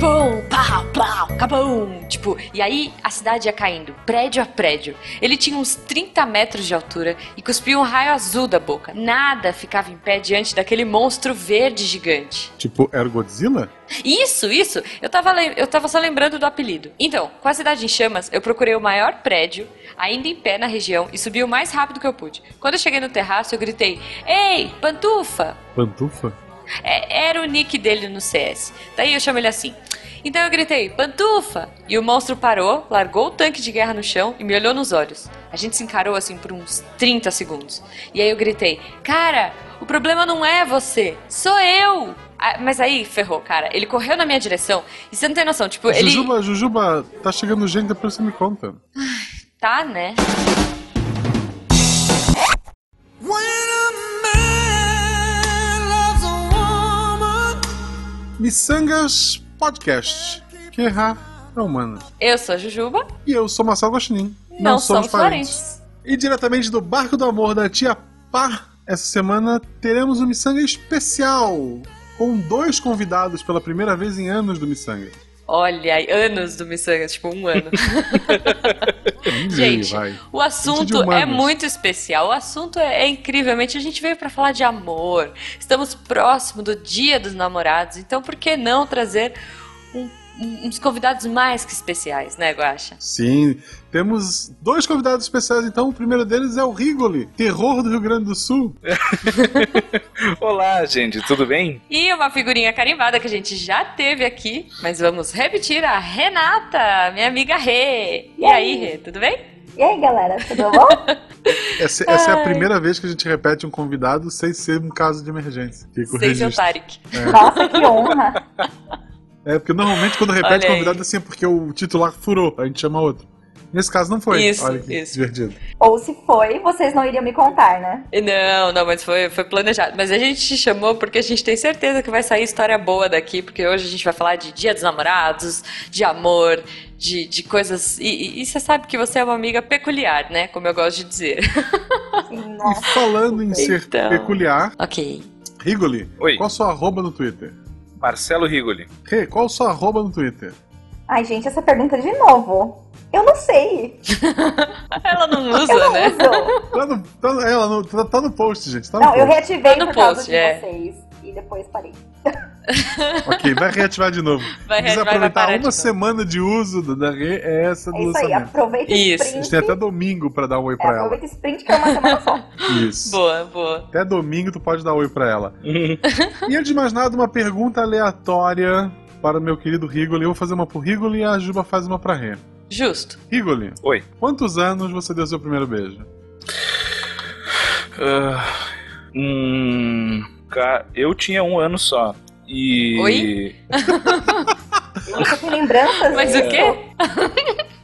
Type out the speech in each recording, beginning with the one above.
Pum, pau, pau, cabum. Tipo, e aí a cidade ia caindo, prédio a prédio. Ele tinha uns 30 metros de altura e cuspia um raio azul da boca. Nada ficava em pé diante daquele monstro verde gigante. Tipo, era o Godzilla? Isso, isso. Eu tava, eu tava só lembrando do apelido. Então, com a cidade em chamas, eu procurei o maior prédio, ainda em pé na região, e subi o mais rápido que eu pude. Quando eu cheguei no terraço, eu gritei: Ei, pantufa! Pantufa? É, era o nick dele no CS. Daí eu chamo ele assim. Então eu gritei, pantufa! E o monstro parou, largou o tanque de guerra no chão e me olhou nos olhos. A gente se encarou assim por uns 30 segundos. E aí eu gritei, cara, o problema não é você, sou eu! Ah, mas aí, ferrou, cara. Ele correu na minha direção e você não tem noção, tipo, ele. Jujuba, Jujuba, tá chegando gente, depois você me conta. Tá, né? Missangas Podcast. Que errar é humano. Eu sou a Jujuba, E eu sou Marcelo Guaxinim. não, somos parentes. E diretamente do Barco do Amor da Tia Pá, essa semana teremos um Missanga especial. Com dois convidados pela primeira vez em anos do Missanga. Olha, anos do Missangas, tipo um ano. Gente, vai. O assunto é muito especial. O assunto é, é incrivelmente. A gente veio pra falar de amor. Estamos próximo do Dia dos Namorados. Então, por que não trazer um- uns convidados mais que especiais, né, Guaxa? Sim, temos dois convidados especiais então. O primeiro deles é o Rigoli, terror do Rio Grande do Sul. Olá, gente, tudo bem? E uma figurinha carimbada que a gente já teve aqui, mas vamos repetir a Renata, minha amiga Rê. E aí, Rê, tudo bem? E aí, galera, tudo bom? Essa, essa é a primeira vez que a gente repete um convidado sem ser um caso de emergência. Fica o Sem ser o. Tarek. Nossa, que honra. É, porque normalmente quando repete convidado assim é porque o titular furou, a gente chama outro. Nesse caso não foi. Isso, Olha que isso. divertido. Ou se foi, vocês não iriam me contar, né? Não, não, mas foi, foi planejado. Mas a gente te chamou porque a gente tem certeza que vai sair história boa daqui, porque hoje a gente vai falar de Dia dos Namorados, de amor, de, de coisas. E, e- e você sabe que você é uma amiga peculiar, né? Como eu gosto de dizer. Sim, E nossa. falando em ser Então. peculiar, ok. Rigoli, Oi. qual a sua arroba no Twitter? Marcelo Rigoli. Rê, qual sua arroba no Twitter? Ai, gente, essa pergunta de novo. Eu não sei. Ela não Eu usa, não né? uso. Tá no, tá, no- ela no, tá, tá no post, gente. Tá no Não, eu post. reativei Tá no por causa post, de é. vocês. E depois parei. Ok, vai reativar de novo. Vai vai aproveitar de uma novo. semana de uso do- da Rê, é essa do É isso aí, lançamento. aproveita Isso. esse A sprint. gente tem até domingo pra dar um oi É, pra ela. aproveita sprint que é uma semana só. Isso. Boa, boa. Até domingo tu pode dar oi pra ela. E antes de mais nada, uma pergunta aleatória para o meu querido Rigoli. Eu vou fazer uma pro Rigoli e a Juba faz uma pra Rê. Justo. Rigoli, Oi. quantos anos você deu seu primeiro beijo? Ah, hum, eu tinha um ano só. E. Oi? Você tem lembranças Mas o quê?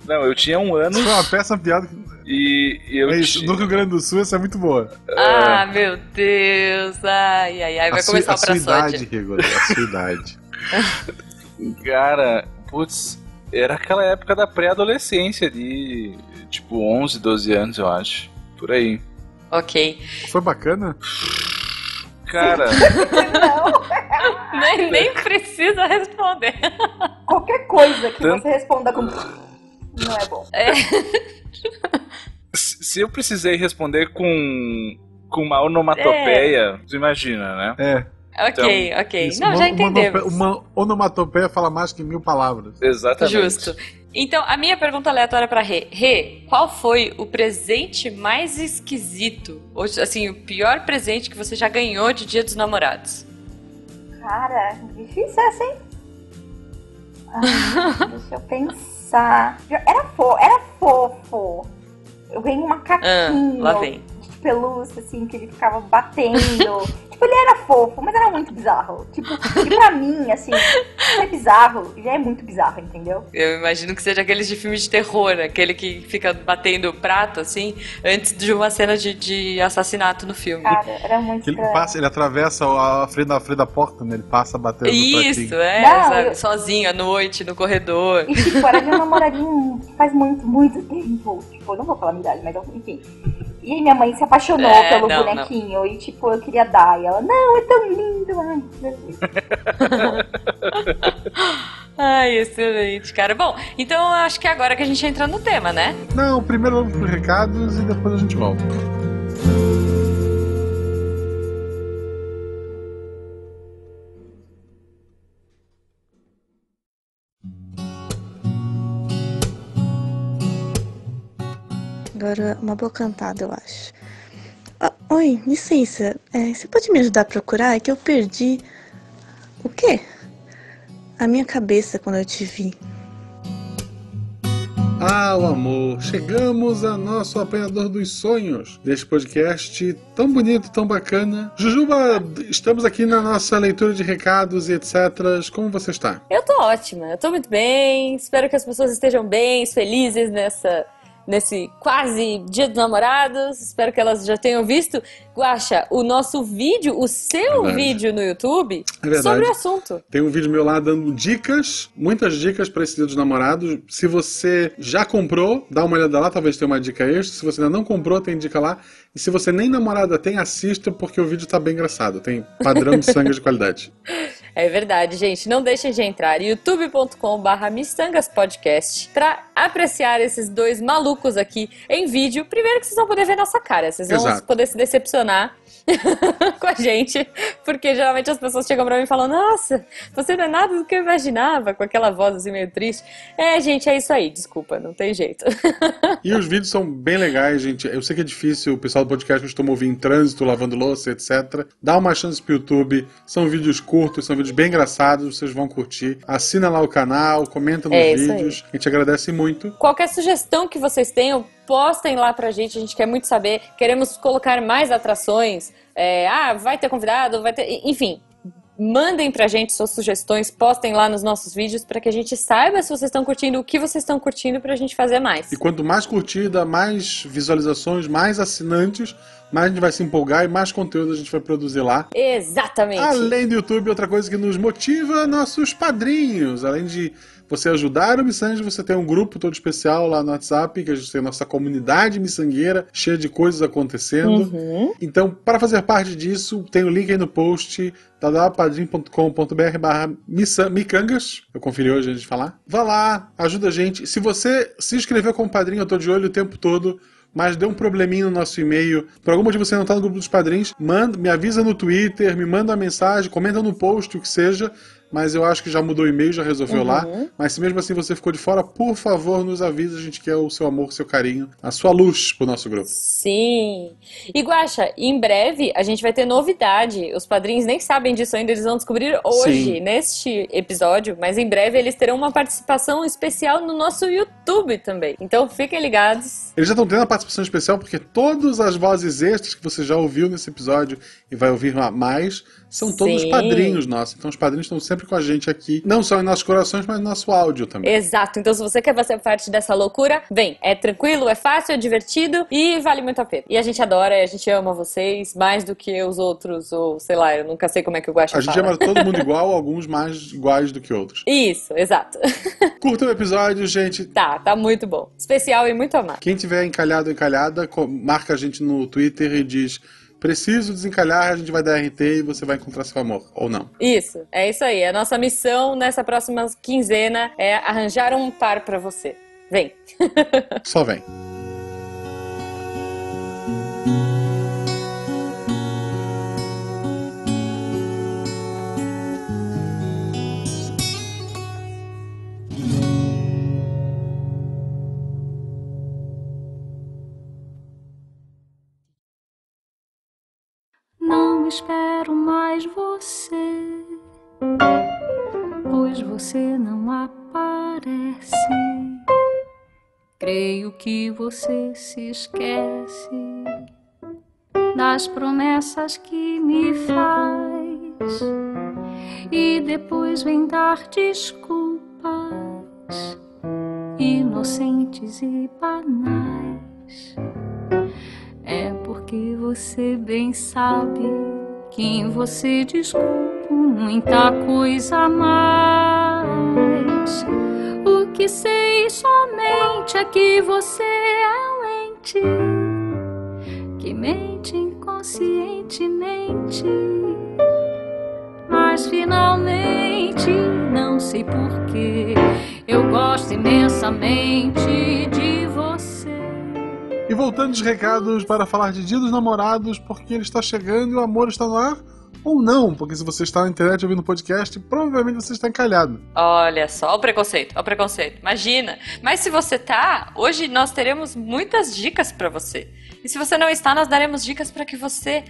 Não, eu tinha um ano foi uma péssima piada. que- e eu É no Rio Grande do Sul essa é muito boa. Ah, meu Deus. Ai, ai, ai. Vai a sua, começar a o sua idade. Rigoli, a sua idade. Cara, putz, era aquela época da pré-adolescência de tipo 11, 12 anos, eu acho. Por aí. Ok. Foi bacana? Cara, Não, Nem, nem precisa responder. qualquer coisa que Tanto- você responda com... Não é bom. É. se eu precisei responder com, com uma onomatopeia, tu imagina, né? É. Ok, ok. Isso, Não, uma, já entendemos. Uma, onomatopeia fala mais que mil palavras. Exatamente. Justo. Então, a minha pergunta aleatória pra Rê. Rê, qual foi o presente mais esquisito? Ou, assim, o pior presente que você já ganhou de Dia dos Namorados? Cara, difícil essa, hein? Ai, deixa eu pensar. Era, fo era fofo. Eu ganhei um Ah, macaquinho lá vem. Pelúcia, assim, que ele ficava batendo. tipo, ele era fofo, mas era muito bizarro. Tipo, e pra mim, assim, é bizarro, já é muito bizarro, entendeu? Eu imagino que seja aqueles de filme de terror, aquele que fica batendo prato, assim, antes de uma cena de, de assassinato no filme. Cara, era muito Que ele, passa, ele atravessa a frente da, frente da porta, né? Ele passa batendo Isso, é, Não, sabe? eu- Sozinho à noite, no corredor. E tipo, era meu namoradinho faz muito, muito tempo. Tipo, eu não vou falar a minha idade, mas enfim. E aí minha mãe se apaixonou É, pelo não, bonequinho. E tipo, eu queria dar. E ela, não, é tão lindo. Ai, meu Deus. Ai, excelente, cara. Bom, então acho que é agora que a gente entra no tema, né? Não, primeiro vamos pros recados e depois a gente volta. Agora, uma boa cantada, eu acho. Ah, oi, licença. É, você pode me ajudar a procurar? É que eu perdi. O quê? A minha cabeça quando eu te vi. Ah, o amor, chegamos a nosso apanhador dos sonhos deste podcast tão bonito, tão bacana. Jujuba, estamos aqui na nossa leitura de recados e etc. Como você está? Eu tô ótima, eu tô muito bem. Espero que as pessoas estejam bem, felizes nessa nesse quase Dia dos Namorados. Espero que elas já tenham visto, Guaxa, o nosso vídeo, o seu Verdade. vídeo no YouTube É sobre o assunto. Tem um vídeo meu lá dando dicas, muitas dicas para esse dia dos namorados. Se você já comprou, dá uma olhada lá, talvez tenha uma dica extra. Se você ainda não comprou, tem dica lá. E se você nem namorada tem, assista, porque o vídeo tá bem engraçado. Tem padrão de sangue de qualidade. É verdade, gente. Não deixem de entrar youtube.com/barra miçangaspodcast pra apreciar esses dois malucos aqui em vídeo. Primeiro que vocês vão poder ver nossa cara, vocês vão Exato. poder se decepcionar com a gente, porque geralmente as pessoas chegam pra mim e falam: Nossa, você não é nada do que eu imaginava, com aquela voz assim meio triste. É, gente, é isso aí. Desculpa, não tem jeito. E os vídeos são bem legais, gente. Eu sei que é difícil, o pessoal do podcast costuma ouvir em trânsito, lavando louça, etc. Dá uma chance pro YouTube. São vídeos curtos, são vídeos bem engraçados, vocês vão curtir. Assina lá o canal, comenta nos É vídeos. A gente agradece muito. Qualquer sugestão que vocês tenham, postem lá pra gente, a gente quer muito saber. Queremos colocar mais atrações. É, ah, vai ter convidado, vai ter. Enfim, mandem pra gente suas sugestões, postem lá nos nossos vídeos pra que a gente saiba se vocês estão curtindo, o que vocês estão curtindo pra gente fazer mais. E quanto mais curtida, mais visualizações, mais assinantes, mais a gente vai se empolgar e mais conteúdo a gente vai produzir lá. Exatamente. Além do YouTube, outra coisa que nos motiva, nossos padrinhos. Além de você ajudar o Missange, você tem um grupo todo especial lá no WhatsApp, que a gente tem a nossa comunidade miçangueira, cheia de coisas acontecendo. Uhum. Então, para fazer parte disso, tem o link aí no post, www.padrim.com.br barra micangas. Eu conferi hoje antes de falar. Vá lá, ajuda a gente. Se você se inscreveu como padrinho, eu tô de olho o tempo todo. Mas deu um probleminha no nosso e-mail. Por algum motivo você não tá no grupo dos padrinhos, manda, me avisa no Twitter, me manda uma mensagem, comenta no post, o que seja. Mas eu acho que já mudou o e-mail, já resolveu lá. Mas se mesmo assim você ficou de fora, por favor, nos avisa. A gente quer o seu amor, o seu carinho, a sua luz pro nosso grupo. Sim. E Guaxa, em breve a gente vai ter novidade. Os padrinhos nem sabem disso ainda, eles vão descobrir hoje, Sim. neste episódio, mas em breve eles terão uma participação especial no nosso YouTube também. Então fiquem ligados. Eles já estão tendo a participação especial porque todas as vozes extras que você já ouviu nesse episódio e vai ouvir mais são todos Sim. padrinhos nossos. Então os padrinhos estão sempre com a gente aqui, não só em nossos corações, mas no nosso áudio também. Exato. Então se você quer fazer parte dessa loucura, vem. É tranquilo, é fácil, é divertido e vale muito a pena. E a gente adora, a gente ama vocês mais do que os outros, ou sei lá, eu nunca sei como é que o Guaxa A gente fala. ama todo mundo igual, alguns mais iguais do que outros. Isso, exato. Curta o episódio, gente. tá, tá muito bom. Especial e muito amado. Quem tiver encalhado ou encalhada, marca a gente no Twitter e diz: preciso desencalhar, a gente vai dar RT e você vai encontrar seu amor. Ou não. Isso, é isso aí. A nossa missão nessa próxima quinzena é arranjar um par pra você. Vem. Só vem. Creio que você se esquece das promessas que me faz e depois vem dar desculpas inocentes e banais. É porque você bem sabe que em você desculpo muita coisa a mais. Que sei somente é que você é um ente mente inconscientemente. Mas finalmente, não sei porquê, eu gosto imensamente de você. E voltando de recados para falar de Dia dos Namorados, porque ele está chegando e o amor está no ar. Ou não, porque se você está na internet ouvindo o podcast, provavelmente você está encalhado. Olha só o preconceito, o preconceito. Imagina. Mas se você tá, hoje nós teremos muitas dicas pra você. E se você não está, nós daremos dicas pra que você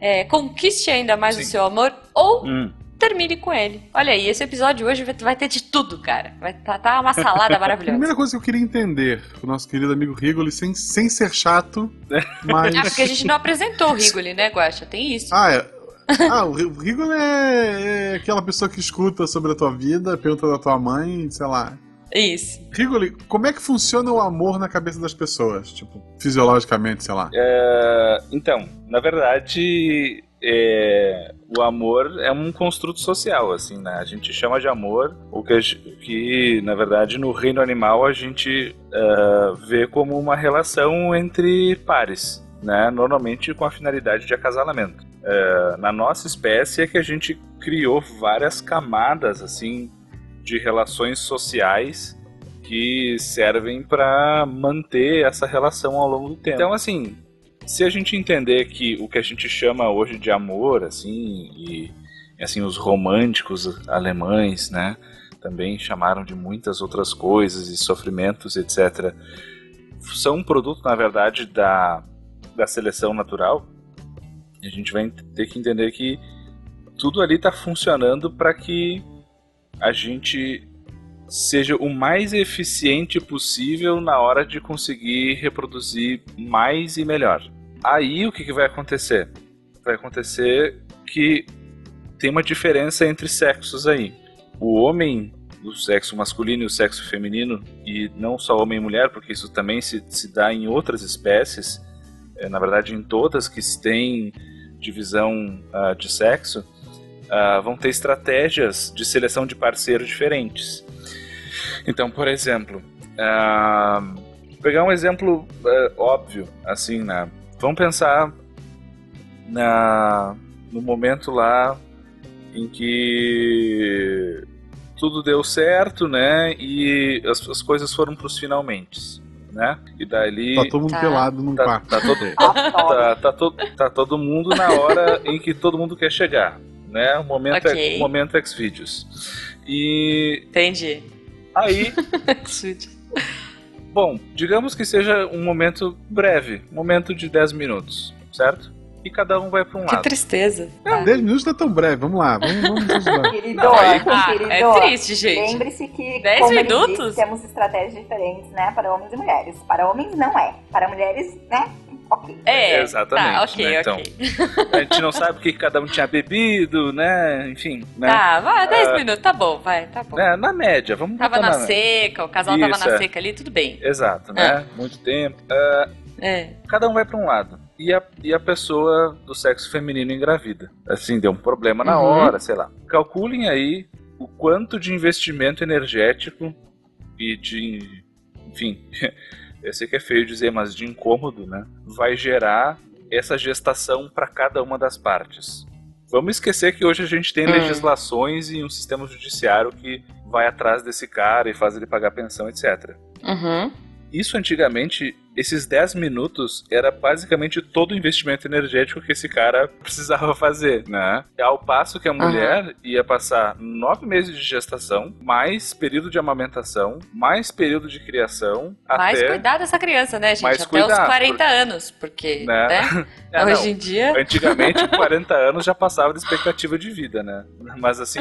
é, conquiste ainda mais Sim. o seu amor ou Hum. termine com ele. Olha aí, esse episódio hoje vai, ter de tudo, cara. Vai tá, tá uma salada A maravilhosa. primeira coisa que eu queria entender, o nosso querido amigo Rigoli, sem, sem ser chato, mas. Ah, porque a gente não apresentou o Rigoli, né, Guaxa? Tem isso. Ah, é. Ah, o Ri- o Rigoli é, é aquela pessoa que escuta sobre a tua vida, pergunta da tua mãe, sei lá. Isso. Rigoli, como é que funciona o amor na cabeça das pessoas? Tipo, fisiologicamente, sei lá. É, então, na verdade, é, o amor é um construto social, assim, né? A gente chama de amor o que, que na verdade, no reino animal a gente é, vê como uma relação entre pares, né? Normalmente com a finalidade de acasalamento. É, na nossa espécie é que a gente criou várias camadas, assim, de relações sociais que servem para manter essa relação ao longo do tempo. Então, assim, se a gente entender que o que a gente chama hoje de amor, assim, e assim os românticos alemães, né, também chamaram de muitas outras coisas e sofrimentos, etc. São um produto, na verdade, da, da seleção natural. A gente vai ter que entender que tudo ali está funcionando para que a gente seja o mais eficiente possível na hora de conseguir reproduzir mais e melhor. Aí o que, que vai acontecer? Vai acontecer que tem uma diferença entre sexos aí. O homem, o sexo masculino e o sexo feminino, e não só homem e mulher, porque isso também se, se dá em outras espécies, na verdade em todas que têm divisão ah, de sexo, ah, vão ter estratégias de seleção de parceiros diferentes. Então, por exemplo, ah, pegar um exemplo óbvio, assim, né? Vamos pensar na, no momento lá em que tudo deu certo, né? E as, as coisas foram para os finalmente, né? E dali Tá todo mundo Tá. pelado num tá, quarto. tá todo, Adoro. tá, tá, to- tá todo mundo na hora em que todo mundo quer chegar, né? O momento, Ok. é, momento Xvideos. E Entendi. aí, bom, digamos que seja um momento breve, um momento de 10 minutos, certo? E cada um vai para um Que lado. tristeza. 10 minutos não é tão breve, vamos lá, vamos, vamos. Querido, Aí- Ah, querido. é triste, gente. Lembre-se que, Dez como ele minutos? disse, temos estratégias diferentes, né? Para homens e mulheres. Para homens não é. Para mulheres, né? Ok. É, Exatamente, Tá, ok, né? Então. A gente não sabe o que cada um tinha bebido, né? Enfim, né? Tá, vai, 10 Ah. minutos, tá bom, vai, tá bom. Né? Na média, vamos Tava na na seca, o casal tava Isso, na é. seca ali, tudo bem. Exato, né? Muito tempo. Ah, É. cada um vai para um lado. E a, e a pessoa do sexo feminino engravida. Assim, deu um problema na Uhum. hora, sei lá. Calculem aí o quanto de investimento energético e de. Enfim, eu sei que é feio dizer, mas de incômodo, né? Vai gerar essa gestação para cada uma das partes. Vamos esquecer que hoje a gente tem Hum. legislações e um sistema judiciário que vai atrás desse cara e faz ele pagar pensão, etc. Uhum. Isso antigamente, esses 10 minutos era basicamente todo o investimento energético que esse cara precisava fazer, né? Ao passo que a mulher ia passar nove meses de gestação, mais período de amamentação, mais período de criação, Mais até. cuidar dessa criança, né, gente? Mais Até cuidar, os 40 porque- anos, porque, Né? né? É, não. Hoje em dia. Antigamente, 40 anos já passava da expectativa de vida, né? Mas assim,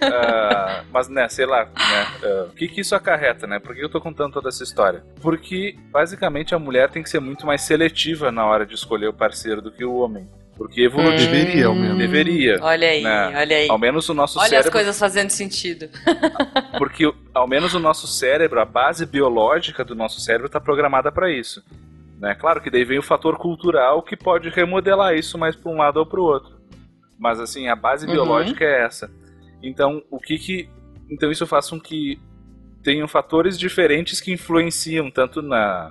ah, mas né, sei lá, né? ah, o que que isso acarreta, né? Por que eu tô contando toda essa história? Porque basicamente a mulher tem que ser muito mais seletiva na hora de escolher o parceiro do que o homem. Porque evolutivo, Deveria, ao menos. deveria. Olha aí, né? olha aí. Ao menos o nosso Olha as cérebro, coisas fazendo sentido. porque ao menos o nosso cérebro, a base biológica do nosso cérebro está programada para isso. Né? Claro que daí vem o fator cultural que pode remodelar isso mais para um lado ou para o outro. Mas assim, a base Uhum. biológica é essa. Então, o que que então isso faz com que tenham fatores diferentes que influenciam tanto na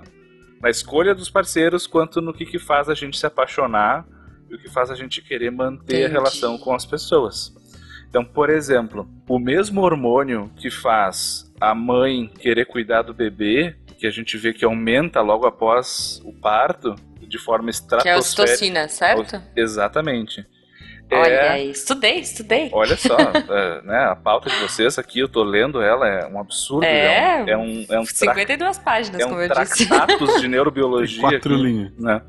na escolha dos parceiros quanto no que, que faz a gente se apaixonar e o que faz a gente querer manter Entendi. a relação com as pessoas. Então, por exemplo, o mesmo hormônio que faz a mãe querer cuidar do bebê, que a gente vê que aumenta logo após o parto, de forma Que é a estratosférica. ocitocina, certo? Exatamente. Olha É- aí, estudei, estudei. Olha só, é, né, a pauta de vocês aqui, eu tô lendo ela, é um absurdo. É, é um, é um, tra 52 páginas, é um como eu disse. de neurobiologia. Quatro aqui, linhas. né?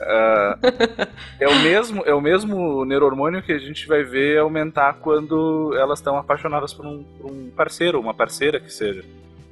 Ah, é, o mesmo, é o mesmo neurohormônio que a gente vai ver aumentar quando elas estão apaixonadas por um, por um parceiro, uma parceira que seja.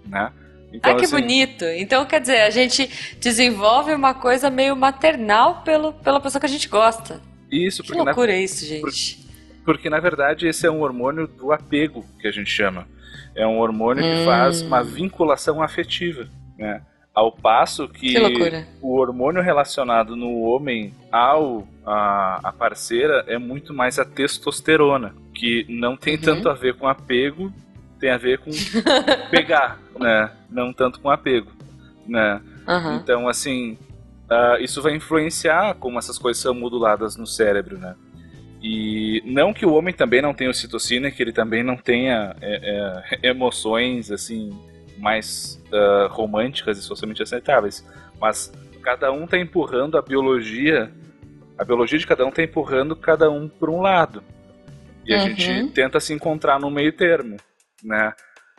Né? Então, Ah, que assim, bonito. Então, quer dizer, a gente desenvolve uma coisa meio maternal pelo, pela pessoa que a gente gosta. Isso, Que porque na, loucura é isso, gente. porque na verdade esse é um hormônio do apego que a gente chama. É um hormônio que Hum. faz uma vinculação afetiva. Né? Ao passo que, Que o hormônio relacionado no homem ao a, a parceira é muito mais a testosterona, que não tem Uhum. tanto a ver com apego, tem a ver com pegar, né? Não tanto com apego, né? Aham. Então, assim, ah, isso vai influenciar como essas coisas são moduladas no cérebro, né? E não que o homem também não tenha ocitocina, que ele também não tenha é, é, emoções, assim, mais ah, românticas e socialmente aceitáveis. Mas cada um tá empurrando a biologia, a biologia de cada um tá empurrando cada um por um lado. E a Uhum. gente tenta se encontrar no meio termo, né?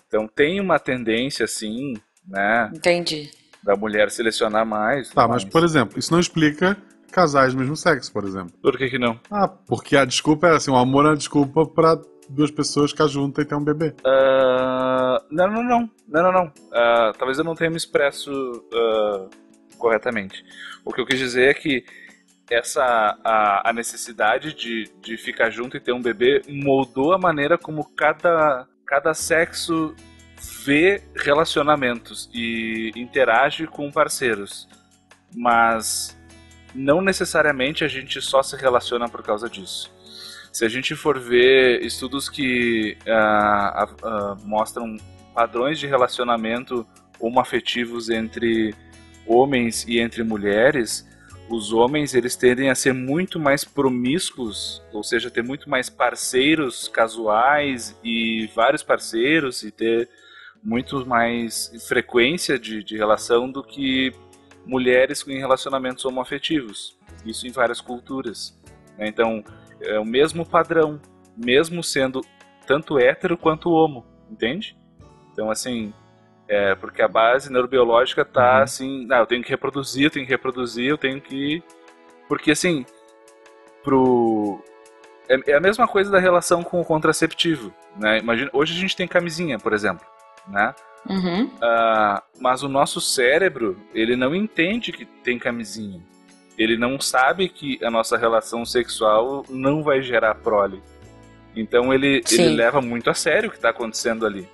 Então tem uma tendência, assim, né, Entendi. Da mulher selecionar mais. Tá, mas por exemplo, isso não explica casais do mesmo sexo, por exemplo. Por que que não? Ah, porque a desculpa é assim, o amor é uma desculpa pra duas pessoas ficar juntas e ter um bebê. Ah, não, não, não. Não, não, não. Ah, talvez eu não tenha me expresso ah, corretamente. O que eu quis dizer é que essa a, a necessidade de, de ficar junto e ter um bebê moldou a maneira como cada, cada sexo vê relacionamentos e interage com parceiros. Mas não necessariamente a gente só se relaciona por causa disso. Se a gente for ver estudos que ah, ah, mostram padrões de relacionamento homoafetivos entre homens e entre mulheres, os homens eles tendem a ser muito mais promíscuos, ou seja, ter muito mais parceiros casuais e vários parceiros e ter muito mais frequência de, de relação do que mulheres em relacionamentos homoafetivos. Isso em várias culturas. né? Então, é o mesmo padrão, mesmo sendo tanto hétero quanto homo, entende? Então, assim, é porque a base neurobiológica tá Uhum. assim, não, eu tenho que reproduzir, eu tenho que reproduzir, eu tenho que. Porque, assim, pro. É, é a mesma coisa da relação com o contraceptivo, né? Imagina, hoje a gente tem camisinha, por exemplo, né? Uhum. Ah, mas o nosso cérebro, ele não entende que tem camisinha. Ele não sabe que a nossa relação sexual não vai gerar prole. Então ele, Sim. ele leva muito a sério o que está acontecendo ali.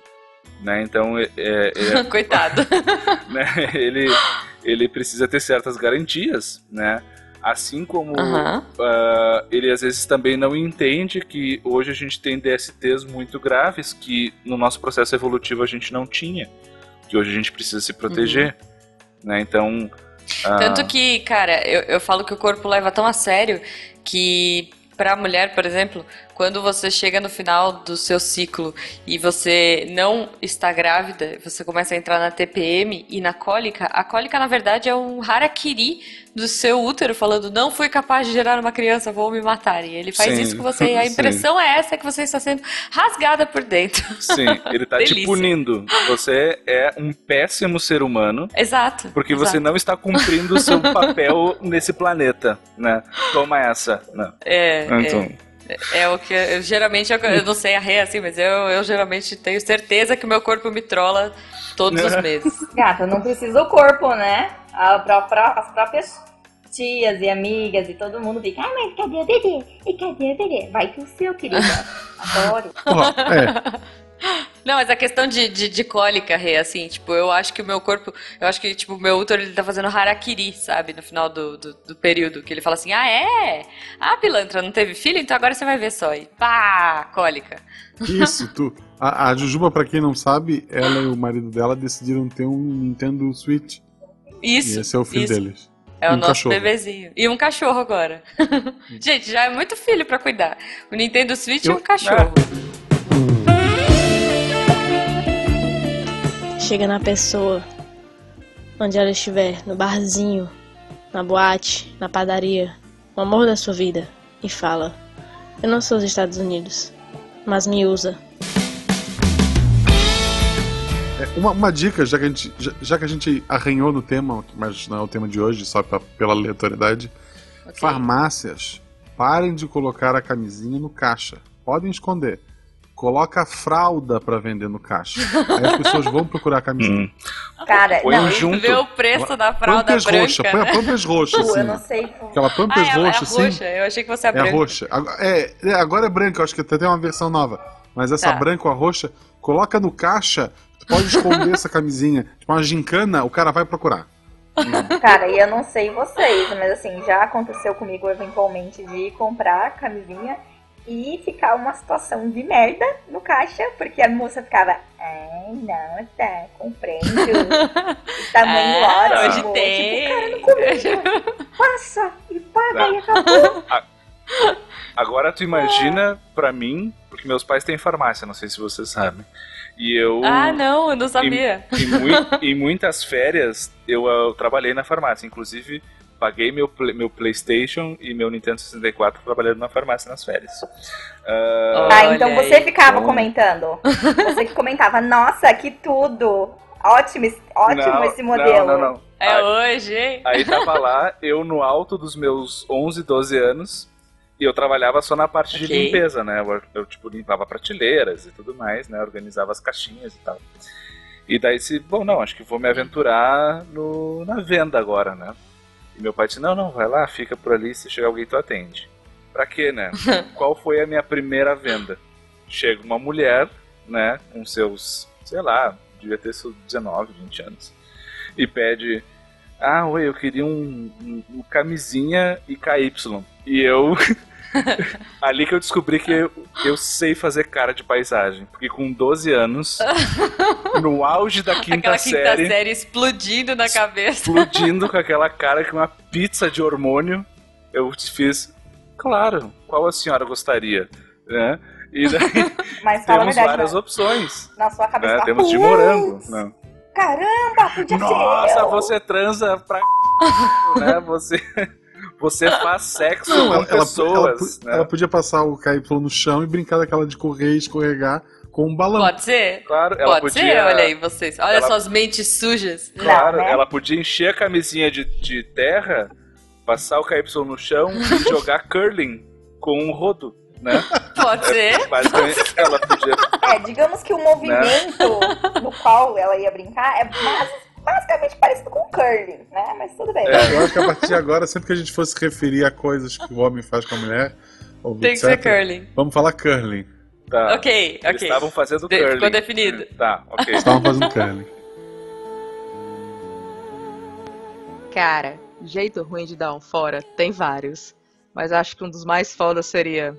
Né? Então é, é- é- Coitado. né? ele, ele precisa ter certas garantias, né? Assim como ah, ele às vezes também não entende que hoje a gente tem DSTs muito graves que no nosso processo evolutivo a gente não tinha, que hoje a gente precisa se proteger, né? Então, ah, Tanto que, cara, eu, eu falo que o corpo leva tão a sério que pra mulher, por exemplo, quando você chega no final do seu ciclo e você não está grávida, você começa a entrar na TPM e na cólica, a cólica na verdade é um harakiri do seu útero falando não fui capaz de gerar uma criança, vou me matar. E ele faz Sim, isso com você e a sim. impressão é essa que você está sendo rasgada por dentro. sim, ele tá te punindo. Você é um péssimo ser humano Exato. porque você exato. não está cumprindo o seu papel nesse planeta, né? Toma essa, né? É, é. Então, É o que eu, geralmente, eu, eu não sei a ré assim, mas eu, eu geralmente tenho certeza que o meu corpo me trola todos os meses. Gata, não precisa o corpo, né? A, pra, pra- as próprias tias e amigas e todo mundo fica, ah, mas cadê o bebê? E cadê o bebê? Vai que o seu, querida. Adoro. Porra, é. Não, mas a questão de, de, de cólica, Rê, assim, tipo, eu acho que o meu corpo, eu acho que, tipo, o meu útero, ele tá fazendo harakiri, sabe, no final do, do, do período, que ele fala assim, ah, é? Ah, pilantra, não teve filho? Então agora você vai ver só. E pá, cólica. Isso, tu. A, a Jujuba, pra quem não sabe, ela e o marido dela decidiram ter um Nintendo Switch. Isso. E esse é o filho isso. deles. É E o um nosso cachorro. bebezinho. E um cachorro agora. Gente, já é muito filho pra cuidar. O Nintendo Switch e Eu- um cachorro. Chega na pessoa, onde ela estiver, no barzinho, na boate, na padaria, o amor da sua vida, e fala: Eu não sou os Estados Unidos, mas me usa. É, uma, uma dica, já que, a gente, já, já que a gente arranhou no tema, mas não é o tema de hoje, só pra- pela aleatoriedade. Ok. Farmácias, parem de colocar a camisinha no caixa. Podem esconder. Coloca a fralda pra vender no caixa. Aí as pessoas vão procurar a camisinha. Hum. Cara, Põe não, junto. Vê o preço da fralda Pampers branca. roxa, põe a? Pampers roxa, eu assim. não sei. Aquela Ah, Pampers é, a- é roxa, assim. roxa. Eu achei que você é É branca. roxa. Agora- É, é, agora é branca, eu acho que até tem uma versão nova. Mas essa Tá. branca ou a roxa, coloca no caixa, tu pode esconder essa camisinha. Tipo uma gincana, o cara vai procurar. Cara, e eu não sei vocês, mas assim, já aconteceu comigo eventualmente de comprar camisinha e ficar uma situação de merda no caixa, porque a moça ficava, ai, não, tá compreendo. Tamanho É, ótimo. hoje Tipo, tem. cara, não comendo. Passa e paga e acabou. Agora tu imagina pra mim, porque meus pais têm farmácia, não sei se vocês sabem. E eu. Ah, não, eu não sabia. Em, mui- em muitas férias eu, eu trabalhei na farmácia. Inclusive, paguei meu, meu PlayStation e meu Nintendo 64 trabalhando na farmácia nas férias. Ah, Ah, Olha então você aí. ficava Então- comentando. Você que comentava, nossa, que tudo. Ótimo, esse- ótimo não, esse modelo. Não, não, não. É Aí- hoje, hein? Aí tava lá, eu no alto dos meus 11, 12 anos, e eu trabalhava só na parte de Ok. limpeza, né? Eu, eu, tipo, limpava prateleiras e tudo mais, né? Organizava as caixinhas e tal. E daí, se, bom, não, acho que vou me aventurar no, na venda agora, né? E meu pai disse, não, não, vai lá, fica por ali, se chegar alguém tu atende. Pra quê, né? Qual foi a minha primeira venda? Chega uma mulher, né, com seus, sei lá, devia ter seus 19, 20 anos, e pede, ah, oi, eu queria um, um- um camisinha e KY. E eu. Ali que eu descobri que eu, eu sei fazer cara de paisagem. Porque com 12 anos, no auge da quinta, Aquela quinta série, série. explodindo na cabeça. explodindo com aquela cara com uma pizza de hormônio, eu fiz, claro, qual a senhora gostaria? Né? E daí Mas temos verdade, várias né? opções. na sua cabeça. Né? tá, Temos de "Putz, morango. Não. Caramba, podia Nossa, ser eu. você transa pra né? Você, você faz sexo Não, com ela, pessoas. ela- né? ela podia passar o KY no chão e brincar daquela de correr e escorregar com um balão. Pode ser? Claro, ela Pode podia. ser? Olha aí vocês. Olha ela- suas mentes sujas. Claro, Não, né? ela podia encher a camisinha de, de terra, passar o KY no chão e jogar curling com um rodo, né? Pode ser? Basicamente, ela podia. É, digamos que o movimento no qual ela ia brincar é bas- basicamente parecido com curling, né? Mas tudo bem. É. Eu acho que a partir de agora, sempre que a gente fosse referir a coisas que o homem faz com a mulher, ou Tem que etc., ser curling. vamos falar curling. Tá. Ok, Eles ok. estavam fazendo De- curling. ficou definido. Tá, ok. Estavam fazendo curling. Cara, jeito ruim de dar um fora tem vários. Mas acho que um dos mais fodas seria.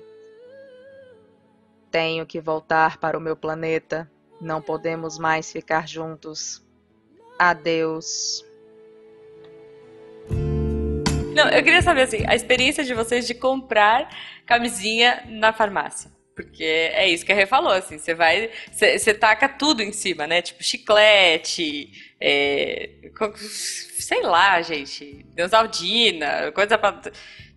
Tenho que voltar para o meu planeta. Não podemos mais ficar juntos. Adeus. Não, eu queria saber assim, a experiência de vocês de comprar camisinha na farmácia. Porque é isso que a Rê falou, assim, você vai, você taca tudo em cima, né? Tipo chiclete, é, sei lá, gente, Neosaldina, coisa pra...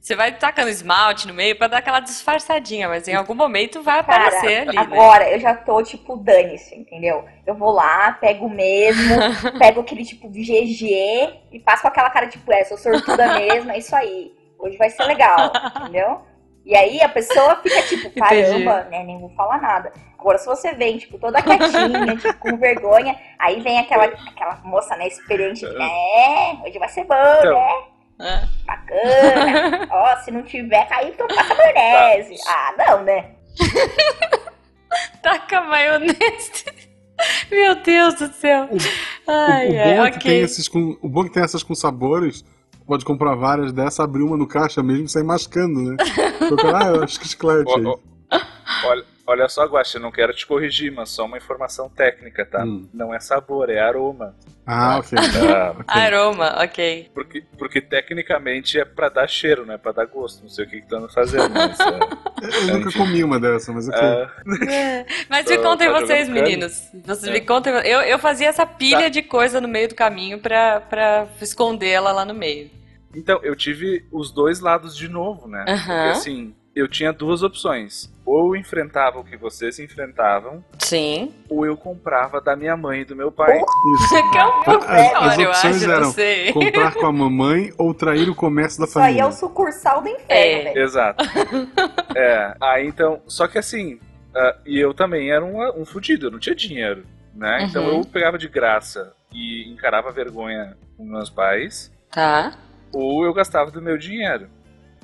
Você vai tacando esmalte no meio pra dar aquela disfarçadinha, mas em algum momento vai Cara, aparecer ali, né? agora eu já tô, tipo, dane-se, entendeu? Eu vou lá, pego o mesmo, pego aquele tipo de GG e faço com aquela cara, tipo, é, sou sortuda mesmo, é isso aí. Hoje vai ser legal, entendeu? E aí a pessoa fica tipo, caramba, né? Nem vou falar nada. Agora, se você vem, tipo, toda quietinha, tipo, com vergonha, aí vem aquela, aquela moça, né, experiente, é, hoje vai ser bom, Então. né? Ah. Bacana. Ó, se não tiver, aí então passa maionese. Ah, não, né? Taca maionese. Meu Deus do céu. O, Ai, o bom ai, é que ok. tem esses com, o bom é que tem essas com sabores. Pode comprar várias dessa, abrir uma no caixa mesmo e sair mascando, né? Porque, ah, eu acho que chiclete Olha, olha só, Guaxa, eu não quero te corrigir, mas só uma informação técnica, tá? Hum. Não é sabor, é aroma. Ah, ok. Ah, Ok. Aroma, ok. porque, porque tecnicamente é pra dar cheiro, não é pra dar gosto. Não sei o que que tu anda fazendo, mas... é, Eu nunca comi uma dessa, mas ok. ah, Mas me Tá- contem tá vocês, meninos. Vocês É. me contem. Eu, eu fazia essa pilha Tá. de coisa no meio do caminho pra, pra esconder ela lá no meio. Então, eu tive os dois lados de novo, né? Aham. Porque assim, eu tinha duas opções. Ou eu enfrentava o que vocês enfrentavam, Sim. ou eu comprava da minha mãe e do meu pai. Isso. Que é um pouco As- as pior, eu opções acho, não eram sei. Comprar com a mamãe ou trair o comércio da Isso aí família. é o sucursal do inferno, É. Exato. é, aí então, só que assim, ah, e eu também era um, um fudido, eu não tinha dinheiro, né? Então Uhum. eu pegava de graça e encarava a vergonha com meus pais, Tá. ou eu gastava do meu dinheiro.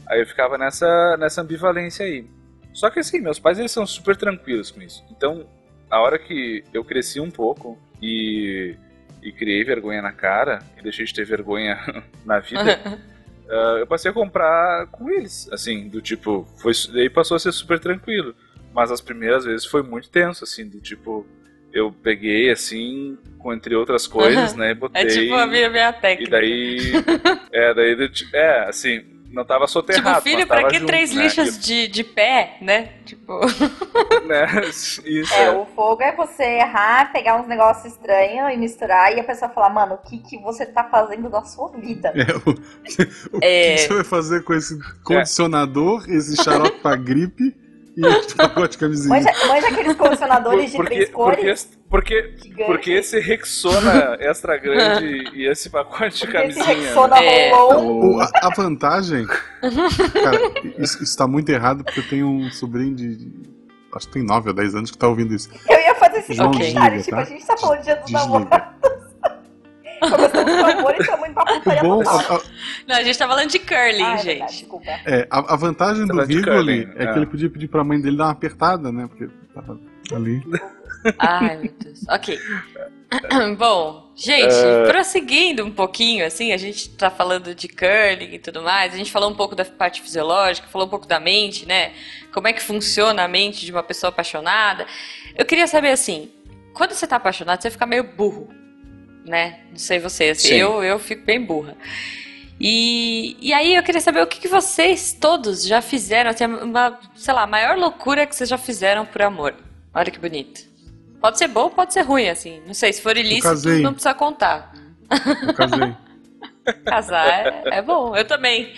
Aí eu ficava nessa, nessa ambivalência aí. Só que assim, meus pais eles são super tranquilos com isso. Então, a hora que eu cresci um pouco e, e criei vergonha na cara, e deixei de ter vergonha na vida, ah, eu passei a comprar com eles. Assim, do tipo, foi, daí passou a ser super tranquilo. Mas as primeiras vezes foi muito tenso, assim, do tipo, eu peguei assim, com, entre outras coisas, né, e botei. É tipo a minha, minha E técnica. daí. é, daí. É, assim, não tava soterrado. Tipo, filho, mas pra que junto, três né? lixas de, de pé, né? Tipo. Né? Isso. É, É, o fogo é você errar, pegar uns negócios estranhos e misturar e a pessoa falar, mano, o que, que você tá fazendo da sua vida? É, o, o É. que você vai fazer com esse condicionador, esse xarope pra gripe e esse pacote de camisinha? Manja, manja aqueles condicionadores de porque, três porque, cores? porque, porque esse Rexona extra grande e esse pacote de Porque esse camisinha. Rexona É. rolou O- a, a vantagem. Cara, isso, isso tá muito errado porque eu tenho um sobrinho de. Acho que tem 9 ou 10 anos que tá ouvindo isso. Eu ia fazer esse João, comentário, desliga, tipo, tá? a gente tá falando de dia dos namorados. E indo pra putaria bom. a- a- Não, a gente tá falando de curling, Ah, é gente. verdade, desculpa. é, a, a vantagem do Rigoli é é. que ele podia pedir pra mãe dele dar uma apertada, né? Porque tava ali. Ai, meu Deus. Ok. Bom, gente, É. prosseguindo um pouquinho, assim, a gente tá falando de curling e tudo mais, a gente falou um pouco da parte fisiológica, falou um pouco da mente, né? Como é que funciona a mente de uma pessoa apaixonada. Eu queria saber, assim, quando você tá apaixonado, você fica meio burro, né? Não sei você, assim, Sim. eu, eu fico bem burra. E, e aí eu queria saber o que, que vocês todos já fizeram, assim, uma, sei lá, a maior loucura que vocês já fizeram por amor. Olha que bonito. Pode ser bom, pode ser ruim, assim. Não sei, se for ilícito, não precisa contar. Eu casei. Casar é, é bom, eu também.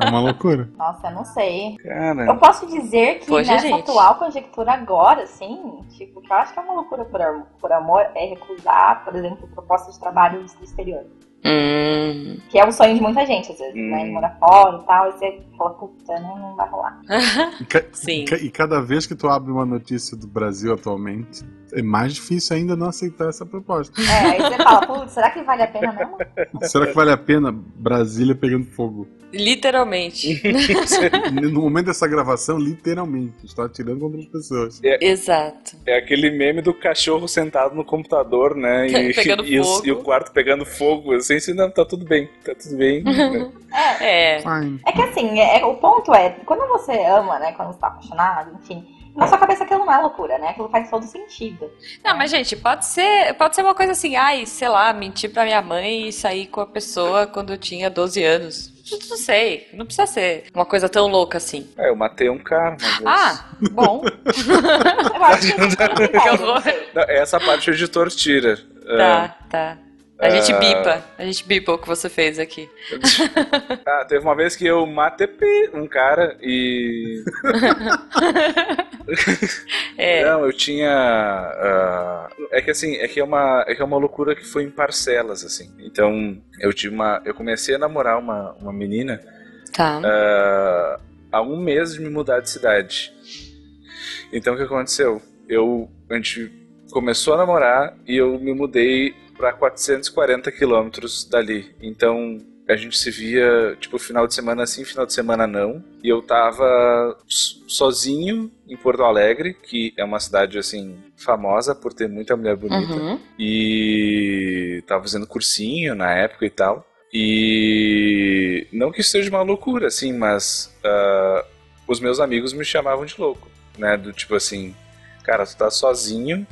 É uma loucura. Nossa, eu não sei. Eu Cara, posso dizer que Poxa, nessa gente. atual conjectura agora, assim, tipo, que eu acho que é uma loucura por, por amor é recusar, por exemplo, propostas de trabalho do exterior. Hum. Que é um sonho de muita gente, às vezes, né? Hum. De morar fora e tal, e você fala, puta, não, não vai rolar. E, ca- Sim. e ca- e cada vez que tu abre uma notícia do Brasil atualmente, é mais difícil ainda não aceitar essa proposta. É, aí você fala, putz, será que vale a pena mesmo? Será que vale a pena Brasília pegando fogo? Literalmente. No momento dessa gravação, literalmente, está atirando contra as pessoas. Exato. é aquele meme do cachorro sentado no computador, né? E, Pegando e, fogo. e o quarto pegando fogo. Assim, assim, não, tá tudo bem, tá tudo bem. né? É, É. É que assim, é, o ponto é, quando você ama, né? Quando você tá apaixonado, enfim, na sua cabeça aquilo não é loucura, né? Aquilo faz todo sentido. Não, mas gente, pode ser, pode ser uma coisa assim, ai, sei lá, mentir pra minha mãe e sair com a pessoa quando eu tinha 12 anos. Não sei, não precisa ser uma coisa tão louca assim. É, eu matei um cara. Ah, bom, Eu acho que horror. não. Não, essa parte o editor tira. Tá, tá. A gente Ah. bipa, a gente bipa o que você fez aqui. Ah, teve uma vez que eu matei um cara e. É. Não, eu tinha. ah, é que assim, é que é, uma, é que é uma loucura que foi em parcelas, assim. Então, eu tive uma. Eu comecei a namorar uma, uma menina Tá. ah, há um mês de me mudar de cidade. Então o que aconteceu? Eu. A gente começou a namorar e eu me mudei para 440 quilômetros dali. Então a gente se via, tipo, final de semana sim, final de semana não. E eu tava sozinho em Porto Alegre, que é uma cidade, assim, famosa por ter muita mulher bonita. Uhum. E tava fazendo cursinho na época e tal. E não que isso seja uma loucura, assim, mas ah, os meus amigos me chamavam de louco. né? Do tipo assim, cara, tu tá sozinho,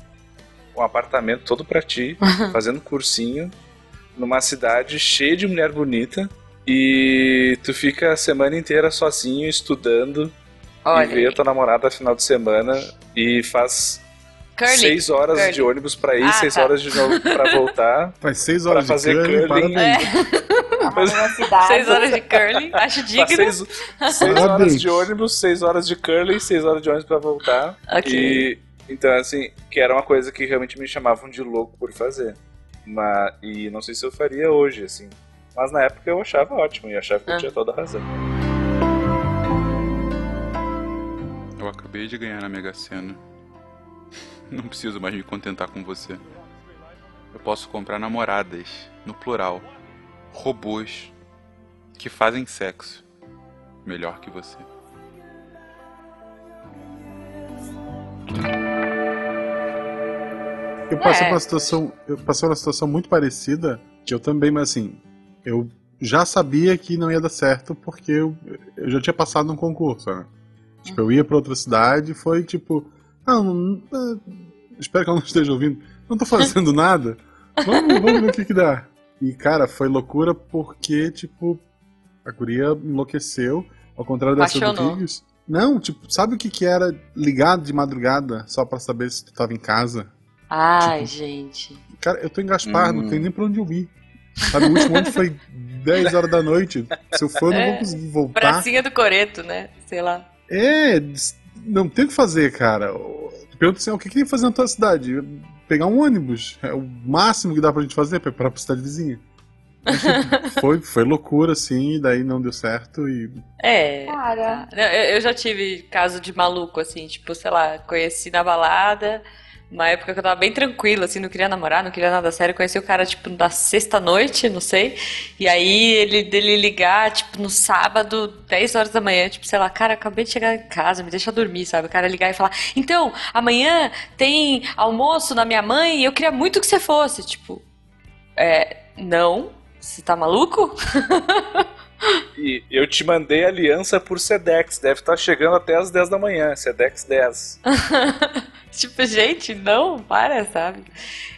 um apartamento todo pra ti, fazendo cursinho, numa cidade cheia de mulher bonita, e tu fica a semana inteira sozinho estudando Olha e vê a tua namorada final de semana e faz Curly. seis horas curly. de ônibus pra ir, Ah, seis tá. horas de novo pra voltar. Faz seis Pra horas de fazer curling, curling. parabéns. Uma universidade. Seis horas de curly, acho Faz digno. seis, seis horas de ônibus, seis horas de curling, seis horas de ônibus pra voltar. Ok. E então, assim, que era uma coisa que realmente me chamavam de louco por fazer. Mas, e não sei se eu faria hoje, assim. Mas na época eu achava ótimo e achava que eu Ah. tinha toda a razão. Eu acabei de ganhar na Mega Sena. Não preciso mais me contentar com você. Eu posso comprar namoradas, no plural. Robôs que fazem sexo melhor que você. Eu passei É. uma situação, eu passei uma situação muito parecida, que eu também, mas assim, eu já sabia que não ia dar certo porque eu, eu já tinha passado num concurso, né? Tipo, eu ia pra outra cidade e foi tipo, ah, não, ah, espero que ela não esteja ouvindo, não tô fazendo nada, vamos, vamos ver o que que dá. E cara, foi loucura porque, tipo, a guria enlouqueceu, ao contrário dessa Apaixonou. Rodrigues. Não, tipo, sabe o que que era ligado de madrugada só pra saber se tu tava em casa? Ai, Tipo, gente. Cara, eu tô em Gaspar, Hum. não tem nem pra onde eu ir. Sabe, o último ônibus foi 10 horas da noite. Se eu for, eu não É, vou conseguir voltar. Pracinha do Coreto, né? Sei lá. É, não tem o que fazer, cara. Pergunta assim, o que que tem que fazer na tua cidade? Pegar um ônibus. É o máximo que dá pra gente fazer pra ir pra cidade vizinha. Tipo, foi, foi loucura, assim, e daí não deu certo e. É. Cara, Eu, eu já tive caso de maluco, assim, tipo, sei lá, conheci na balada, uma época que eu tava bem tranquila, assim, não queria namorar, não queria nada sério, conheci o cara, tipo, na sexta-noite, não sei, e aí ele dele ligar, tipo, no sábado, 10 horas da manhã, tipo, sei lá, cara, acabei de chegar em casa, me deixa dormir, sabe? O cara ligar e falar, então, amanhã tem almoço na minha mãe e eu queria muito que você fosse, tipo, é, não, você tá maluco? E eu te mandei aliança por Sedex, deve estar chegando até as 10 da manhã, Sedex 10. Tipo, gente, não, para, sabe?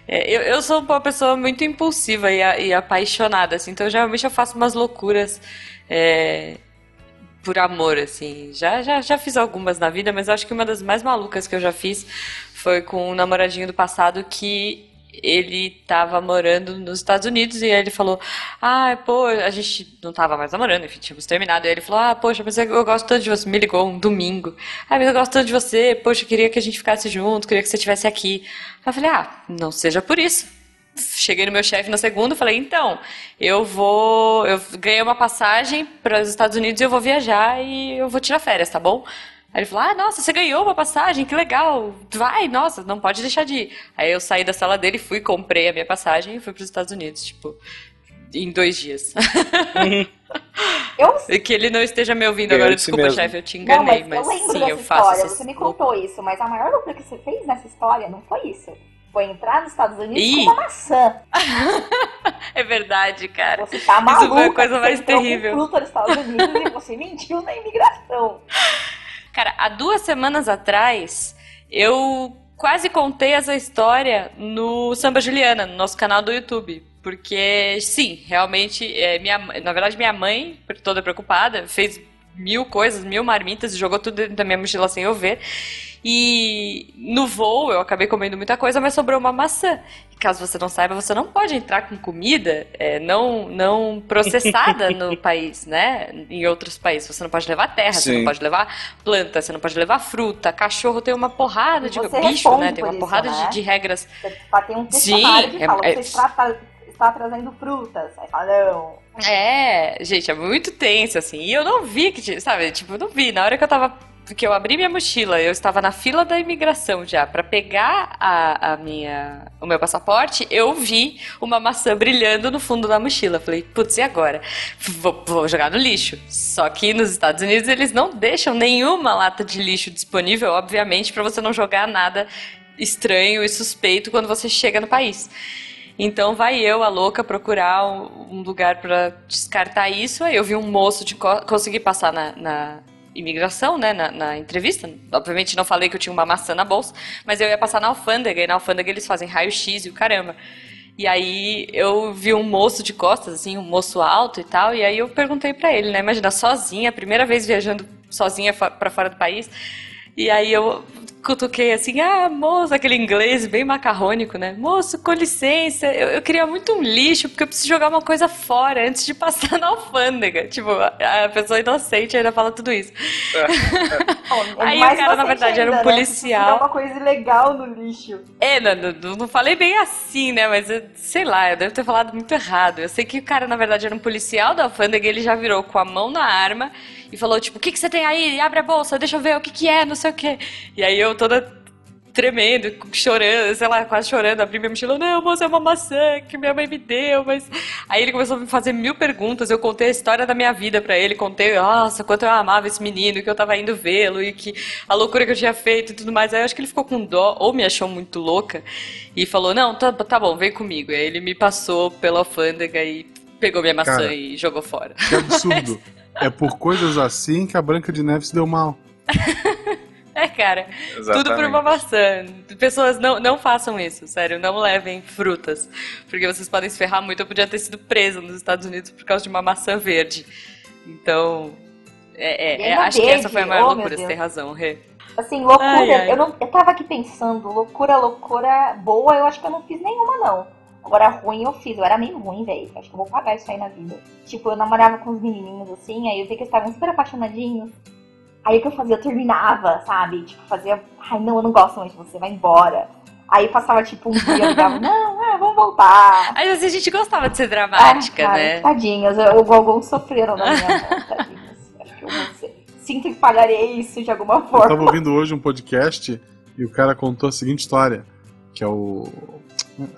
É, eu, eu sou uma pessoa muito impulsiva e, a- e apaixonada, assim, então geralmente eu faço umas loucuras é, por amor, assim. Já, já, já fiz algumas na vida, mas acho que uma das mais malucas que eu já fiz foi com um namoradinho do passado que ele tava morando nos Estados Unidos e aí ele falou: Ah, pô, a gente não tava mais namorando, enfim, tínhamos terminado. E aí ele falou: Ah, poxa, mas eu gosto tanto de você. Me ligou um domingo. Ah, mas eu gosto tanto de você. Poxa, eu queria que a gente ficasse junto, queria que você estivesse aqui. Aí eu falei: Ah, não seja por isso. Cheguei no meu chefe na segunda, falei: Então, eu vou. Eu ganhei uma passagem para os Estados Unidos e eu vou viajar e eu vou tirar férias, tá bom? Aí ele falou: Ah, nossa, você ganhou uma passagem, que legal. Vai, nossa, não pode deixar de ir. Aí eu saí da sala dele, fui, comprei a minha passagem e fui para os Estados Unidos, tipo, em dois dias. eu E que ele não esteja me ouvindo É, agora, desculpa, mesmo. chefe, eu te Não, enganei, mas, mas, eu lembro sim, dessa eu faço história. essas Você me contou isso, mas a maior loucura que você fez nessa história não foi isso. Foi entrar nos Estados Unidos Ih. com uma maçã. É verdade, cara. Você tá maluca. Isso foi a coisa você mais terrível. Com fruta nos Estados Unidos e você mentiu na imigração. Cara, há duas semanas atrás, eu quase contei essa história no Samba Juliana, no nosso canal do YouTube. Porque, sim, realmente, é, minha, na verdade, minha mãe, toda preocupada, fez mil coisas, mil marmitas, jogou tudo dentro da minha mochila sem eu ver. E no voo eu acabei comendo muita coisa, mas sobrou uma maçã. E caso você não saiba, você não pode entrar com comida é, não, não processada no país, né? Em outros países. Você não pode levar terra, você Sim. não pode levar planta, você não pode levar fruta. Cachorro tem uma porrada E de você bicho, né? Tem uma isso, porrada né? de, de regras. Você tem um Sim, que fala, é- você está, está trazendo frutas. Aí fala, não. É, gente, é muito tenso, assim. E eu não vi que, tinha- sabe, tipo, eu não vi. Na hora que eu tava. Que eu abri minha mochila, eu estava na fila da imigração já pra pegar a, a minha, o meu passaporte. Eu vi uma maçã brilhando no fundo da mochila. Falei, putz, e agora? Vou, vou jogar no lixo. Só que nos Estados Unidos eles não deixam nenhuma lata de lixo disponível, obviamente, pra você não jogar nada estranho e suspeito quando você chega no país. Então vai eu, a louca, procurar um lugar pra descartar isso. Aí eu vi um moço de co- passar na, na, imigração, né, na, na, entrevista. Obviamente não falei que eu tinha uma maçã na bolsa, mas eu ia passar na alfândega, e na alfândega eles fazem raio-x e o caramba. E aí eu vi um moço de costas, assim, um moço alto e tal, e aí eu perguntei para ele, né, imagina, sozinha, primeira vez viajando sozinha para fora do país, e aí eu cutuquei assim, ah, moço, aquele inglês bem macarrônico, né? Moço, com licença, eu, eu queria muito um lixo, porque eu preciso jogar uma coisa fora antes de passar na alfândega. Tipo, a, pessoa inocente ainda fala tudo isso. É aí o cara, na verdade, ainda, era um né? policial. Uma coisa ilegal no lixo. É, não, não, não falei bem assim, né? Mas eu, sei lá, eu devo ter falado muito errado. Eu sei que o cara, na verdade, era um policial da alfândega e ele já virou com a mão na arma e falou, tipo, o que, que você tem aí? Abre a bolsa, deixa eu ver o que, que é, não sei o que. E aí eu toda tremendo, chorando, sei lá, quase chorando, abri minha mochila, não, moça, é uma maçã que minha mãe me deu, mas... Aí ele começou a me fazer mil perguntas, eu contei a história da minha vida para ele, contei, nossa, quanto eu amava esse menino, que eu tava indo vê-lo, e que a loucura que eu tinha feito e tudo mais, aí eu acho que ele ficou com dó, ou me achou muito louca, e falou, não, tá, tá bom, vem comigo. E aí ele me passou pela alfândega e pegou minha maçã Cara, e jogou fora. Que absurdo. é por coisas assim que a Branca de Neve se deu mal. É, cara, tudo por Exatamente. uma maçã. Pessoas, não, não façam isso, sério. Não levem frutas. Porque vocês podem se ferrar muito. Eu podia ter sido presa nos Estados Unidos por causa de uma maçã verde. Então, é, é, é, acho que essa verde? foi a maior Oh, loucura, você tem razão, Rê. Assim, loucura, Ai, ai. Eu, não, eu tava aqui pensando, loucura, loucura boa, eu acho que eu não fiz nenhuma, não. Agora, ruim eu fiz, eu era meio ruim, velho. Acho que eu vou pagar isso aí na vida. Tipo, eu namorava com uns menininhos assim, aí eu vi que eles estavam super apaixonadinhos. Aí o que eu fazia? Eu terminava, sabe? Tipo, fazia, ai não, eu não gosto mais de você, vai embora. Aí passava tipo um dia, eu ligava, não, ah, vamos voltar. Mas assim, a gente gostava de ser Ah, dramática, cara, né? Tadinhos, eu- alguns sofreram na minha mão, tadinhos. Acho que eu vou ser- Sinto que pagarei isso de alguma Eu tava forma. ouvindo hoje um podcast e o cara contou a seguinte história, que é o.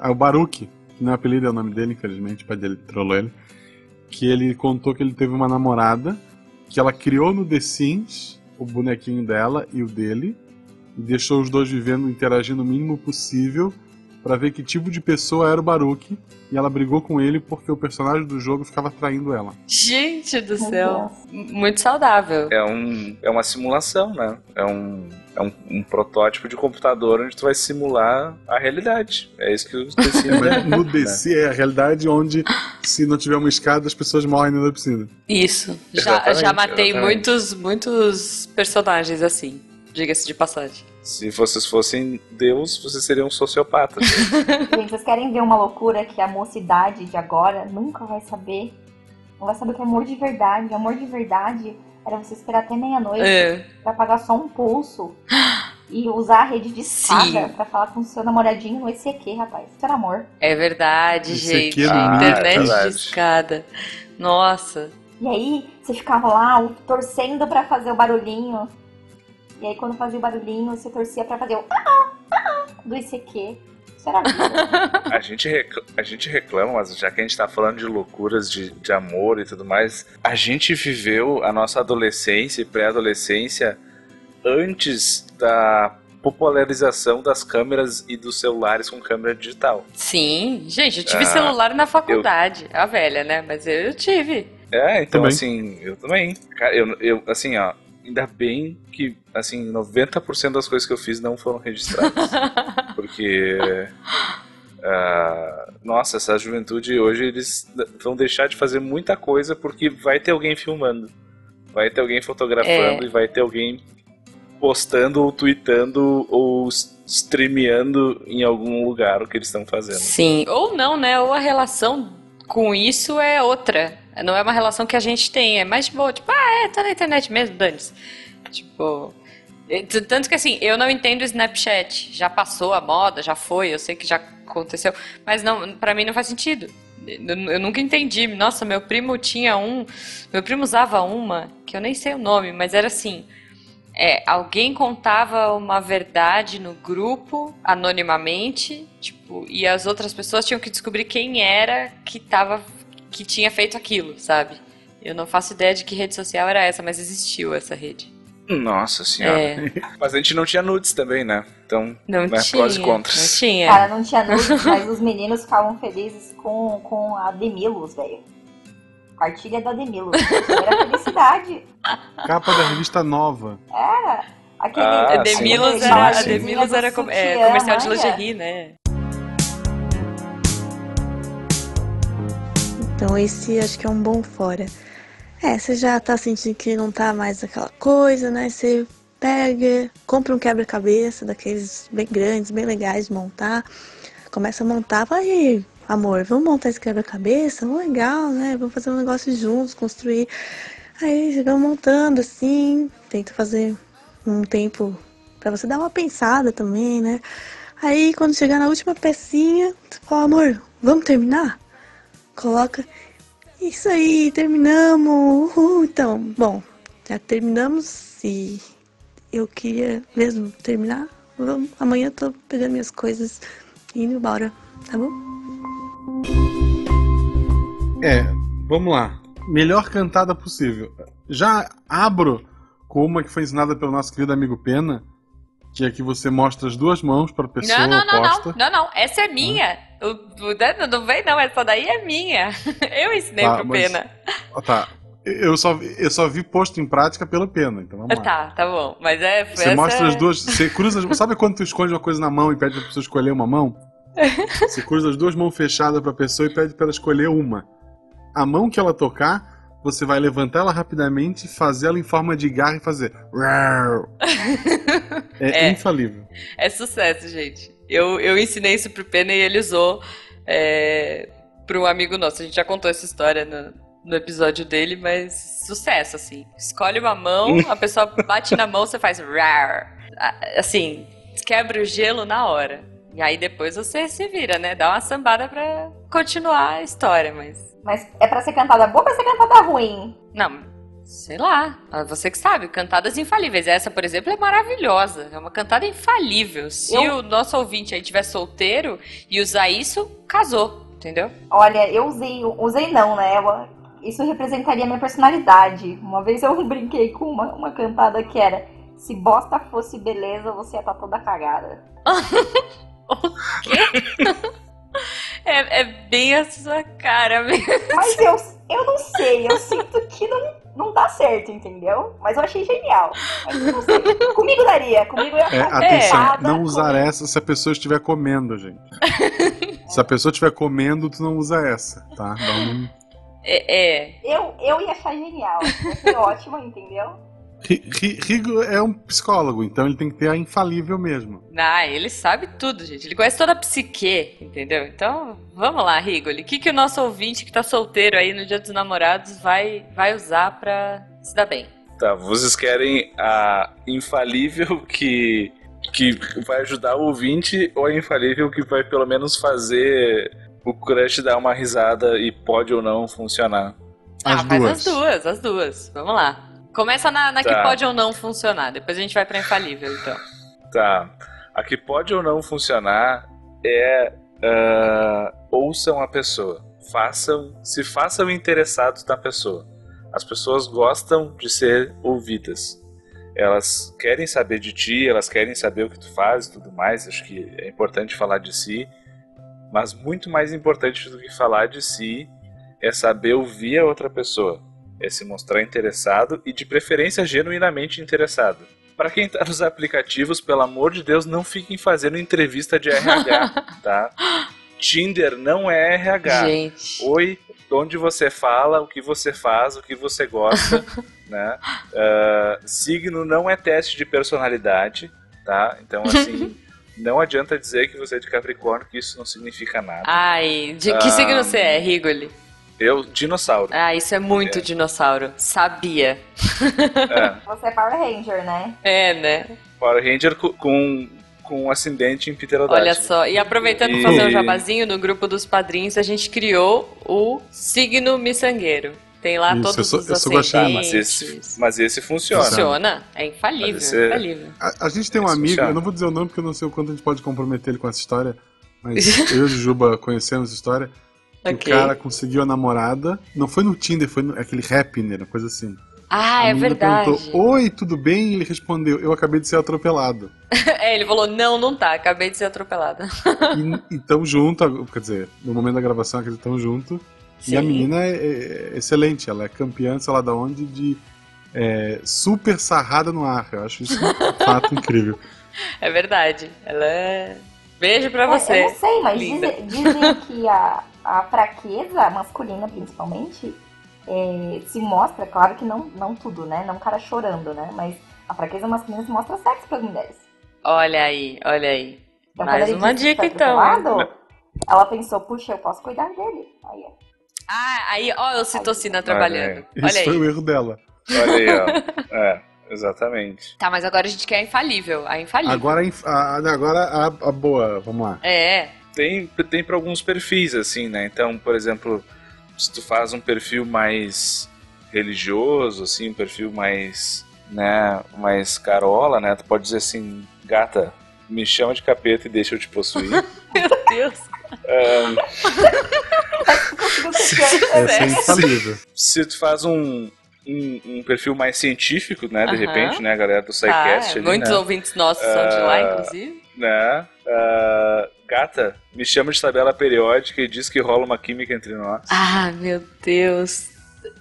É o Baruque, que não é apelido, é o nome dele, infelizmente, o pai dele trollou ele. Que ele contou que ele teve uma namorada que ela criou no The Sims o bonequinho dela e o dele, e deixou os dois vivendo, interagindo o mínimo possível pra ver que tipo de pessoa era o Baruque, e ela brigou com ele porque o personagem do jogo ficava traindo ela. Gente do céu. Muito saudável. É, um, é uma simulação, né? É um, é um, um protótipo de computador onde tu vai simular a realidade. É isso que Sims Mas é, no? DC é a realidade onde, se não tiver uma escada, as pessoas morrem dentro da piscina. Isso. Já, Exatamente, já matei exatamente. muitos, muitos personagens assim. Diga-se de passagem. Se vocês fossem Deus, vocês seriam sociopatas. Gente, vocês querem ver uma loucura que a mocidade de agora nunca vai saber? Não vai saber o que é amor de verdade. Amor de verdade era você esperar até meia-noite É. pra pagar só um pulso e usar a rede de escada Sim. pra falar com o seu namoradinho no ECQ, rapaz. Isso era amor. É verdade, Isso gente. aqui é Internet mito. de verdade. escada. Nossa. E aí, você ficava lá torcendo pra fazer o barulhinho. E aí, quando fazia o barulhinho, você torcia pra fazer o ah, ah, ah, do ICQ. Isso era vida. A gente, recla- a gente reclama, mas já que a gente tá falando de loucuras de, de amor e tudo mais, a gente viveu a nossa adolescência e pré-adolescência antes da popularização das câmeras e dos celulares com câmera digital. Sim, gente, eu tive Ah, celular na faculdade. A velha, né? Mas eu, eu tive. É, então Também. assim, eu também. Cara, eu, eu assim, ó, ainda bem que assim, 90% das coisas que eu fiz não foram registradas. porque ah, nossa, essa juventude hoje eles vão deixar de fazer muita coisa porque vai ter alguém filmando. Vai ter alguém fotografando É. e vai ter alguém postando ou tweetando ou streameando em algum lugar o que eles estão fazendo. Sim. Ou não, né? Ou a relação com isso é outra. Não é uma relação que a gente tem. É mais boa. Tipo, ah, é, tá na internet mesmo, dane-se. Tipo. t- Tanto que assim, eu não entendo o Snapchat. Já passou a moda, já foi, eu sei que já aconteceu. Mas não, pra mim não faz sentido. Eu nunca entendi. Nossa, meu primo tinha um. Meu primo usava uma, que eu nem sei o nome, mas era assim. É, alguém contava uma verdade no grupo, anonimamente, tipo, e as outras pessoas tinham que descobrir quem era que tava, que tinha feito aquilo, sabe? Eu não faço ideia de que rede social era essa, mas existiu essa rede. Nossa senhora. É, Mas a gente não tinha nudes também, né? Então, não né, tinha, prós e não contras. tinha. Cara, não tinha nudes, mas os meninos ficavam felizes com, com a Demilos, velho. Cartilha da Demilo. Era felicidade. Capa da revista nova. Era. Aquele. Ah. Demilos sim, era, a sim. Demilos era com- é, comercial de lingerie, né? Então esse acho que é um bom fora. É, você já tá sentindo que não tá mais aquela coisa, né? Você pega, compra um quebra-cabeça daqueles bem grandes, bem legais de montar. Começa a montar, aí, amor, vamos montar esse quebra-cabeça? Legal, né? Vamos fazer um negócio juntos, construir. Aí vai montando assim, tenta fazer um tempo pra você dar uma pensada também, né? Aí quando chegar na última pecinha, você fala, amor, vamos terminar? Coloca. Isso aí, terminamos. Uhul. Então, bom, já terminamos e eu queria mesmo terminar. Vamos, amanhã eu tô pegando minhas coisas e indo embora, tá bom? É, vamos lá. Melhor cantada possível. Já abro com uma que foi ensinada pelo nosso querido amigo Pena, que é que você mostra as duas mãos para a pessoa Não, não, não, oposta. não, não, não. Essa é minha. O, o, não, não vem, não. Essa daí é minha. Eu ensinei Tá, pro mas- Pena. Ah, tá. Eu só, vi- eu só vi posto em prática pelo Pena, então vamos lá. Tá, tá bom. Mas é. Você mostra é... as duas. Você cruza. as- Sabe quando tu esconde uma coisa na mão e pede pra pessoa escolher uma mão? Você cruza as duas mãos fechadas pra pessoa e pede pra ela escolher uma. A mão que ela tocar, você vai levantar ela rapidamente, fazer ela em forma de garra e fazer. É, É. infalível. É sucesso, gente. Eu, eu ensinei isso pro Pena e ele usou é, pra um amigo nosso. A gente já contou essa história no, no episódio dele, mas sucesso, assim. Escolhe uma mão, a pessoa bate na mão, você faz Assim, quebra o gelo na hora. E aí depois você se vira, né? Dá uma sambada pra continuar a história, mas. Mas é pra ser cantada boa ou pra ser cantada ruim? Não, sei lá. Ah, Você que sabe, cantadas infalíveis. Essa, por exemplo, é maravilhosa. É uma cantada infalível. Se Eu- o nosso ouvinte aí tiver solteiro e usar isso, casou. Entendeu? Olha, eu usei, usei não, né? Isso representaria minha personalidade. Uma vez eu brinquei com uma, uma cantada que era se bosta fosse beleza, você ia estar toda cagada. É, é bem a sua cara mesmo. Mas eu, eu não sei, eu sinto que não, não dá certo, entendeu? Mas eu achei genial. Mas eu não sei. Comigo daria, comigo eu ia É, ficar atenção, cantada, não usar comigo. essa se a pessoa estiver comendo, gente. se a pessoa estiver comendo, tu não usa essa, tá? Um- É, é. Eu, eu ia achar genial. Ia ser ótimo, entendeu? Ri- Ri- Rigo é um psicólogo, então ele tem que ter a infalível mesmo. Ah, ele sabe tudo, gente. Ele conhece toda a psique, entendeu? Então, vamos lá, Rigoli. O que, que o nosso ouvinte que tá solteiro aí no Dia dos Namorados vai, vai usar pra se dar bem? Tá, vocês querem a infalível que, que vai ajudar o ouvinte ou a infalível que vai pelo menos fazer o crush dar uma risada e pode ou não funcionar? ah, As faz duas. as duas, as duas. Vamos lá. Começa na, na que Tá. pode ou não funcionar. Depois a gente vai pra infalível, então. Tá. A que pode ou não funcionar é ah, ouçam a pessoa. Façam, se façam interessados na pessoa. As pessoas gostam de ser ouvidas. Elas querem saber de ti, elas querem saber o que tu faz e tudo mais. Acho que é importante falar de si. Mas muito mais importante do que falar de si é saber ouvir a outra pessoa. É se mostrar interessado e de preferência genuinamente interessado. Pra quem tá nos aplicativos, pelo amor de Deus, não fiquem fazendo entrevista de RH, tá? Tinder não é RH. Gente. Oi, onde você fala, o que você faz, o que você gosta, né? Ah, signo não é teste de personalidade, tá? Então, assim, não adianta dizer que você é de Capricórnio, que isso não significa nada. Ai, de que Ah. signo você é, Rigoli? Eu, dinossauro. Ah, isso é muito dinossauro. Sabia. É, Você é Power Ranger, né? É, né? Power Ranger co- com, com um ascendente em pterodáctilo. Olha só, e aproveitando E- pra fazer um jabazinho, no grupo dos padrinhos a gente criou o signo miçangueiro. Tem lá Isso, todos eu sou- os eu sou. Mas esse, mas esse funciona. Funciona, é infalível, esse- infalível. A, a gente tem um amigo, funciona. eu não vou dizer o nome porque eu não sei o quanto a gente pode comprometer ele com essa história, mas eu e o Juba conhecemos essa história. Que Ok. O cara conseguiu a namorada, não foi no Tinder, foi no, aquele Rapner, uma coisa assim. Ah, a é menina verdade. perguntou, oi, tudo bem? E ele respondeu, eu acabei de ser atropelado. É, ele falou, não, não tá, acabei de ser atropelada. E estão junto, quer dizer, no momento da gravação eles estão junto. E a Sim. menina é, é excelente, ela é campeã, sei lá da onde, de é, super sarrada no ar. Eu acho isso um fato incrível. É verdade. Ela é. Beijo pra É, você. Eu não sei, mas dizem, dizem que a, a fraqueza masculina, principalmente, é, se mostra, claro que não, não tudo, né? Não o cara chorando, né? Mas a fraqueza masculina se mostra sexo para as mulheres. Olha aí, olha aí. Então, Mais uma dica, então. atropelado, Ela pensou, puxa, eu posso cuidar dele. Aí, ó. Ah, aí, ó, eu citocina trabalhando. Esse Olha foi o aí. erro dela. Olha aí, ó. É, exatamente. Tá, mas agora a gente quer a infalível. A infalível. Agora, a inf- a, agora a, a boa, vamos lá. É. Tem, tem para alguns perfis, assim, né? Então, por exemplo, se tu faz um perfil mais religioso, assim, um perfil mais, né, mais carola, né? Tu pode dizer assim, gata, me chama de capeta e deixa eu te possuir. Meu Deus. Essa é Sério? infalível. se tu faz um, um, um perfil mais científico, né? De Aham. repente, né? A galera do Tá, SciCast ali, muitos né? ouvintes nossos são de lá, Ah, inclusive. né? Ah, gata, me chama de tabela periódica e diz que rola uma química entre nós. Ah, meu Deus.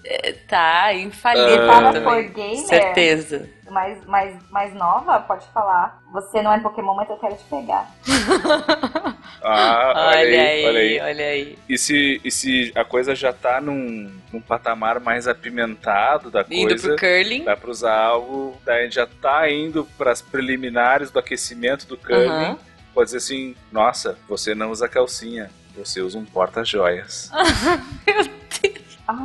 É, Tá, infalível Ah. Para também. for gamer, Certeza. mais, mais, mais nova, pode falar. Você não é Pokémon, mas eu quero te pegar. Ah, olha, Olha aí, olha aí. olha aí. E se, e se a coisa já tá num, num patamar mais apimentado da Indo coisa, pro curling. dá pra usar algo, daí já tá indo pras preliminares do aquecimento do curling. Aham. Pode dizer assim, nossa, você não usa calcinha, você usa um porta-joias. Ai,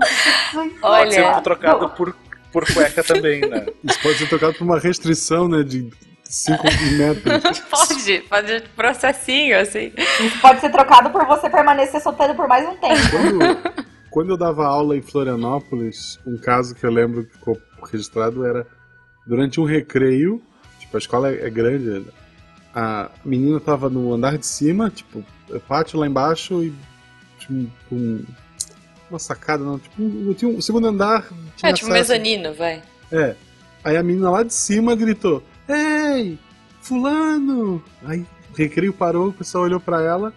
Jesus. Pode ser Olha, trocado por, por cueca também, né? Isso pode ser trocado por uma restrição, né, de 5 metros. pode, pode processinho, assim. Isso pode ser trocado por você permanecer solteiro por mais um tempo. Quando, quando eu dava aula em Florianópolis, um caso que eu lembro que ficou registrado era durante um recreio, tipo, a escola é é grande, né? A menina tava no andar de cima, tipo, pátio lá embaixo e tinha um, um- uma sacada, não, tipo, um, tinha um segundo andar. Tinha É tipo acesso. mezanino, vai. É. Aí a menina lá de cima gritou: Ei, Fulano! Aí o recreio parou, o pessoal olhou pra ela.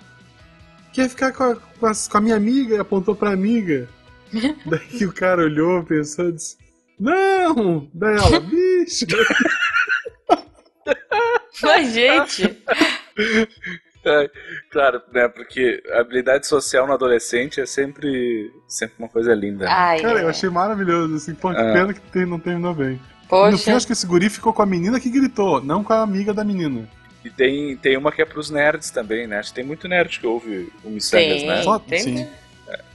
Quer ficar com a, com a, com a minha amiga? E apontou pra amiga. Daí o cara olhou, pensou e disse: Não! Daí ela, bicho! Mas, gente. É, claro, né? Porque a habilidade social no adolescente é sempre, sempre uma coisa linda. né? Ai, Cara, eu é. achei maravilhoso, assim, pô, que É. pena que tem- não terminou bem. No fim, Poxa. acho que esse guri ficou com a menina que gritou, não com a amiga da menina. E tem, tem uma que é pros nerds também, né? Acho que tem muito nerd que ouve o Missangas, né? Só- tem. sim.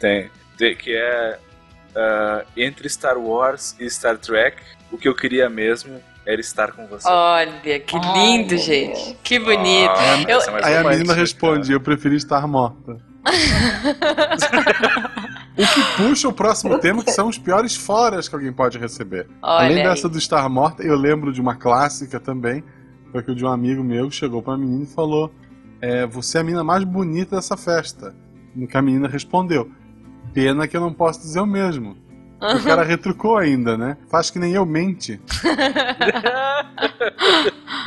Tem. Tem, que é ah, entre Star Wars e Star Trek, o que eu queria mesmo era estar com você. Olha, que lindo, gente. Que bonito. Ah, Eu- essa é Aí a menina responde: Eu preferi estar morta. o que puxa o próximo tema, que são os piores foras que alguém pode receber. Olha Além aí. dessa do estar morta, eu lembro de uma clássica também, foi que o de um amigo meu que chegou pra menina e falou: é, Você é a menina mais bonita dessa festa. No que a menina respondeu: Pena que eu não posso dizer o mesmo. O cara retrucou ainda, né? Faz que nem eu mente.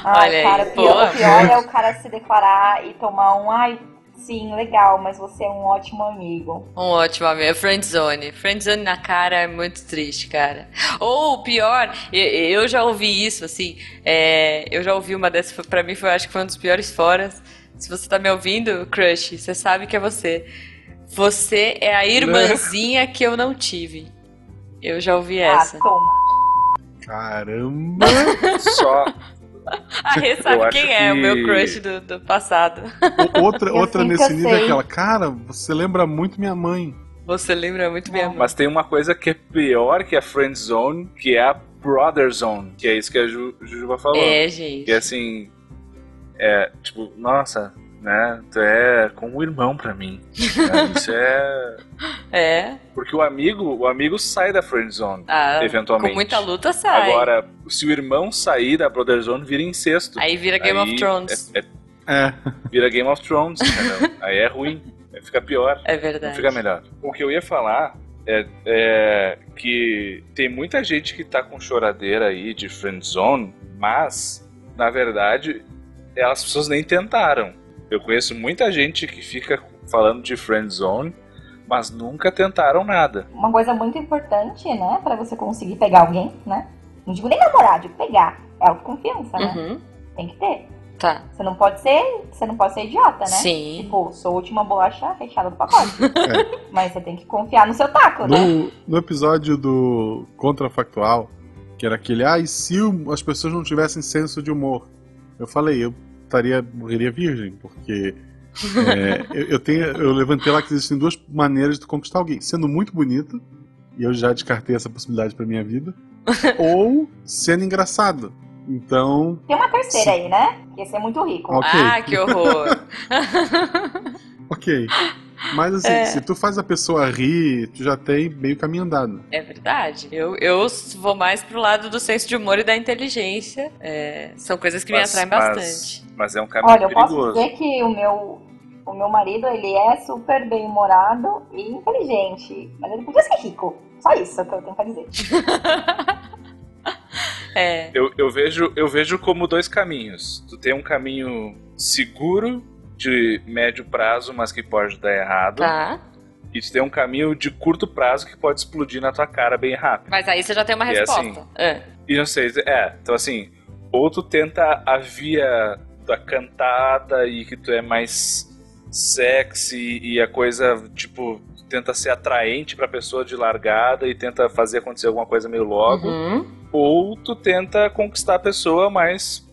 Ai, Olha aí, cara, o pior, o pior é o cara se declarar e tomar um, ai, sim, legal, mas você é um ótimo amigo. Um ótimo amigo. Friendzone. Friendzone na cara é muito triste, cara. Ou pior, e- eu já ouvi isso, assim. é, eu já ouvi uma dessas, pra mim foi, acho que foi um dos piores foras. Se você tá me ouvindo, crush, você sabe que é você. Você é a irmãzinha que eu não tive. Eu já ouvi essa. Ah, toma. Caramba! Só, A Rê sabe quem é, o que- meu crush do, do passado. O- outra outra nesse nível é sei. aquela, cara, você lembra muito minha mãe. Você lembra muito minha mãe. mas tem uma coisa que é pior que a Friend Zone, que é a Brother Zone, que é isso que a Ju, Jujuba falou. É, gente. Que é assim, é tipo, nossa, né? Tu é como um irmão pra mim. né, Isso é É. porque o amigo, o amigo sai da Friend Zone. Ah, Eventualmente. Com muita luta sai. Agora, se o irmão sair da Brother Zone, vira incesto. Aí vira Game of Aí Thrones. é- é- É. vira Game of Thrones? Aí é ruim, aí fica pior. É Não verdade. fica melhor. O que eu ia falar é, é que tem muita gente que tá com choradeira aí de friendzone, mas, na verdade, as pessoas nem tentaram. Eu conheço muita gente que fica falando de friendzone, mas nunca tentaram nada. Uma coisa muito importante, né, pra você conseguir pegar alguém, né? Não digo nem namorar, digo pegar. É autoconfiança, né? Uhum. Tem que ter. Tá. Você não pode ser, você não pode ser idiota, né? Sim. Tipo, sou a última bolacha fechada do pacote. É. Mas você tem que confiar no seu taco, né? No, no episódio do Contrafactual, que era aquele, ah, e se as pessoas não tivessem senso de humor? Eu falei, eu estaria, morreria virgem, porque é, eu, eu tenho, eu levantei lá que existem duas maneiras de conquistar alguém, sendo muito bonito, e eu já descartei essa possibilidade pra minha vida, ou sendo engraçado. Então, Tem uma terceira aí, né? Que ia ser muito rico. Ok. Ah, que horror. ok. Mas assim, É. se tu faz a pessoa rir, tu já tem meio caminho andado. É verdade. Eu, eu vou mais pro lado do senso de humor e da inteligência. É, são coisas que me Mas- atraem mas- bastante. Mas é um caminho Olha, eu posso perigoso. dizer que o meu, o meu marido, ele é super bem-humorado e inteligente. Mas ele podia ser rico. Só isso que eu tenho pra dizer. É. Eu, eu vejo, eu vejo como dois caminhos. Tu tem um caminho seguro de médio prazo, mas que pode dar errado. Tá. E tu tem um caminho de curto prazo que pode explodir na tua cara bem rápido. Mas aí você já tem uma E resposta. assim, É. E não sei, é, então assim, ou tu tenta a via da cantada e que tu é mais sexy e a coisa, tipo, tenta ser atraente pra pessoa de largada e tenta fazer acontecer alguma coisa meio logo. Uhum. Ou tu tenta conquistar a pessoa mais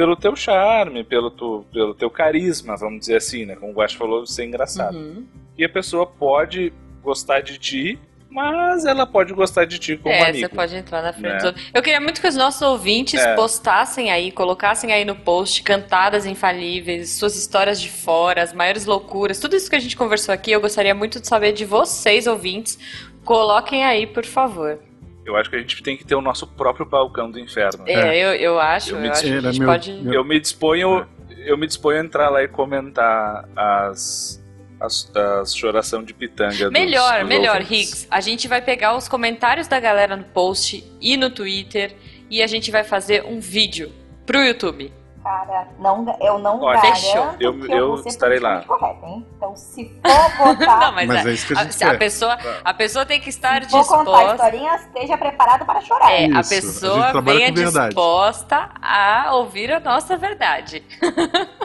pelo teu charme, pelo, tu, pelo teu carisma, vamos dizer assim, né? Como o Guax falou, ser engraçado. Uhum. E a pessoa pode gostar de ti, mas ela pode gostar de ti como É, amigo. você pode entrar na frente né? dos outros. Eu queria muito que os nossos ouvintes É. postassem aí, colocassem aí no post cantadas infalíveis, suas histórias de fora, as maiores loucuras, tudo isso que a gente conversou aqui, eu gostaria muito de saber de vocês, ouvintes. Coloquem aí, por favor. Eu acho que a gente tem que ter o nosso próprio balcão do inferno. É, eu, eu acho, Eu eu, me acho que a Era gente meu- pode. meu- Eu me disponho, eu me disponho a entrar lá e comentar as as, as choração de pitanga. dos- Melhor, dos melhor, ouvintes. Higgs. A gente vai pegar os comentários da galera no post e no Twitter e a gente vai fazer um vídeo pro YouTube. Cara, não, eu não Olha, garanto fechou. Eu- que eu ser estarei lá. correta, hein? Então, se for votar, Não, mas, Mas é, é isso que a a, gente a quer. pessoa, a pessoa tem que estar se for contar disposta. historinha, esteja preparado para chorar. É, a Isso, a pessoa trabalha venha disposta a ouvir a nossa verdade.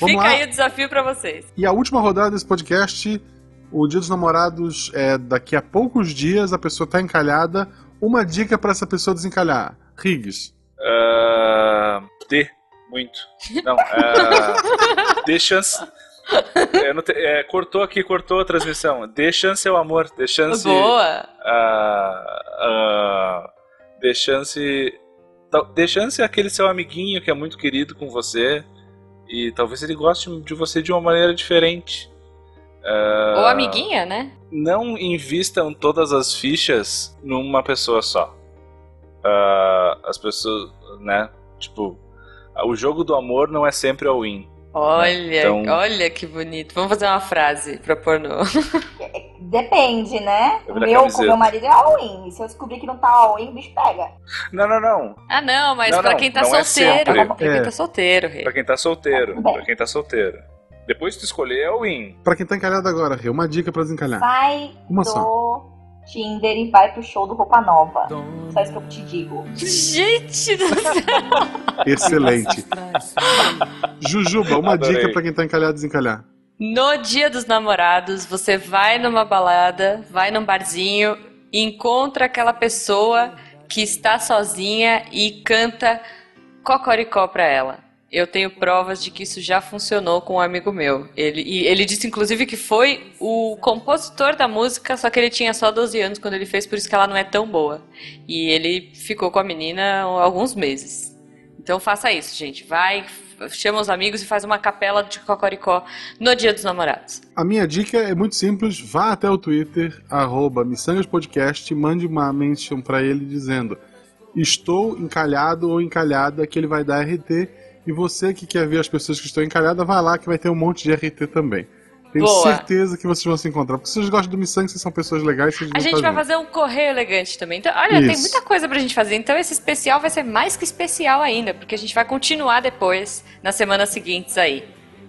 Vamos Fica lá. aí o desafio pra vocês. E a última rodada desse podcast, o Dia dos Namorados é daqui a poucos dias, a pessoa tá encalhada. Uma dica pra essa pessoa desencalhar. Riggs. Ah, dê muito. Não, ah, dê chance. Não te- é, cortou aqui, cortou a transmissão. Dê chance ao amor, dê chance. Boa. ah, ah, dê chance. Dê chance àquele seu amiguinho que é muito querido com você. E talvez ele goste de você de uma maneira diferente. Ah, Ou amiguinha, né? não invistam todas as fichas numa pessoa só. Ah, as pessoas, né? Tipo, o jogo do amor não é sempre all-in. Olha, Então- olha que bonito. Vamos fazer uma frase pra pôr no. Depende, né? Eu O meu, com camiseta. meu marido é all-in. Se eu descobrir que não tá all-in, o bicho pega. Não, não, não. Ah, não, mas Não, pra não, quem tá não é solteiro. sempre. pra quem É. tá solteiro, rei. Pra quem tá solteiro. Pra quem tá solteiro. Depois de tu escolher é all-in. Pra quem tá encalhado agora, Rê, uma dica pra desencalhar. Sai Uma do só. Tinder e vai pro show do Roupa Nova. Só isso que eu te digo. Gente do céu. Excelente. Jujuba, uma Adorei. dica pra quem tá encalhado desencalhar. No dia dos namorados, você vai numa balada, vai num barzinho, encontra aquela pessoa que está sozinha e canta cocoricó pra ela. Eu tenho provas de que isso já funcionou com um amigo meu. Ele, e ele disse, inclusive, que foi o compositor da música, só que ele tinha só 12 anos quando ele fez, por isso que ela não é tão boa. E ele ficou com a menina alguns meses. Então faça isso, gente. Vai, chama os amigos e faz uma capela de cocoricó no dia dos namorados. A minha dica é muito simples. Vá até o Twitter, arroba e mande uma mention pra ele dizendo estou encalhado ou encalhada, que ele vai dar RT. E você que quer ver as pessoas que estão encalhadas, vai lá que vai ter um monte de RT também. Tenho Boa. certeza que vocês vão se encontrar. Porque vocês gostam do Missangue, vocês são pessoas legais, vocês A gente vai fazer um correio elegante também. Então, olha, tem Isso. muita coisa pra gente fazer. Então, esse especial vai ser mais que especial ainda, porque a gente vai continuar depois, nas semanas seguintes aí.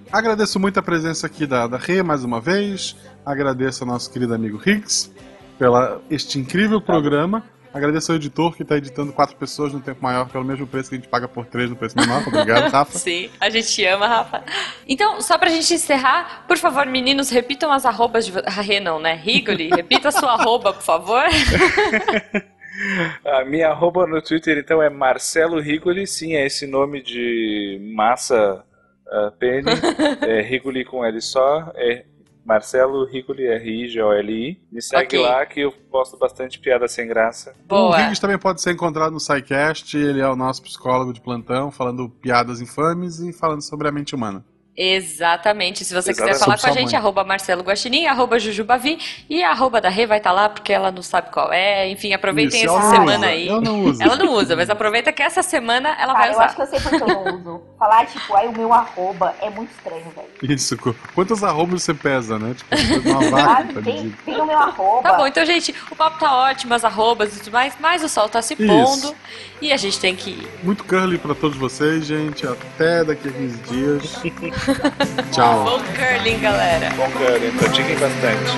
Agradeço muito a presença aqui da, da Rê mais uma vez. Agradeço ao nosso querido amigo Higgs pela este incrível programa. Agradeço ao editor que está editando quatro pessoas no tempo maior pelo mesmo preço que a gente paga por três no preço menor. Obrigado, Rafa. Sim, a gente ama, Rafa. Então, só pra gente encerrar, por favor, meninos, repitam as arrobas de... Ah, não, né? Rigoli, repita a sua arroba, por favor. A minha arroba no Twitter, então, é Marcelo Rigoli. Sim, é esse nome de massa uh, pene. é Rigoli com L só. É Marcelo Rigoli, R-I-G-O-L-I. Me segue Ok. lá que eu posto bastante piada sem graça. O Boa. Higgs também pode ser encontrado no SciCast. Ele é o nosso psicólogo de plantão, falando piadas infames e falando sobre a mente humana. Exatamente. Se você quiser Exatamente. falar Sobre com a gente, mãe. arroba Marcelo Guaxinim, arroba Jujubavi e a arroba da Rê vai estar lá porque ela não sabe qual é. Enfim, aproveitem Isso, essa semana usa, aí. Eu não uso. Ela não usa, mas aproveita que essa semana ela vai Cara, eu acho usar. que eu sei porque eu não uso. Falar, tipo, aí o meu arroba é muito estranho, velho. Isso, qu- quantos arrobas você pesa, né? Tipo, uma vaca Ah, tá tem, tem o meu arroba. Tá bom, então, gente, o papo tá ótimo, as arrobas e tudo mais, mas o sol tá se pondo e a gente tem que ir. Muito curly pra todos vocês, gente. Até daqui a 15 dias. Tchau. Bom curling, galera. Bom, cara, pratiquem bastante.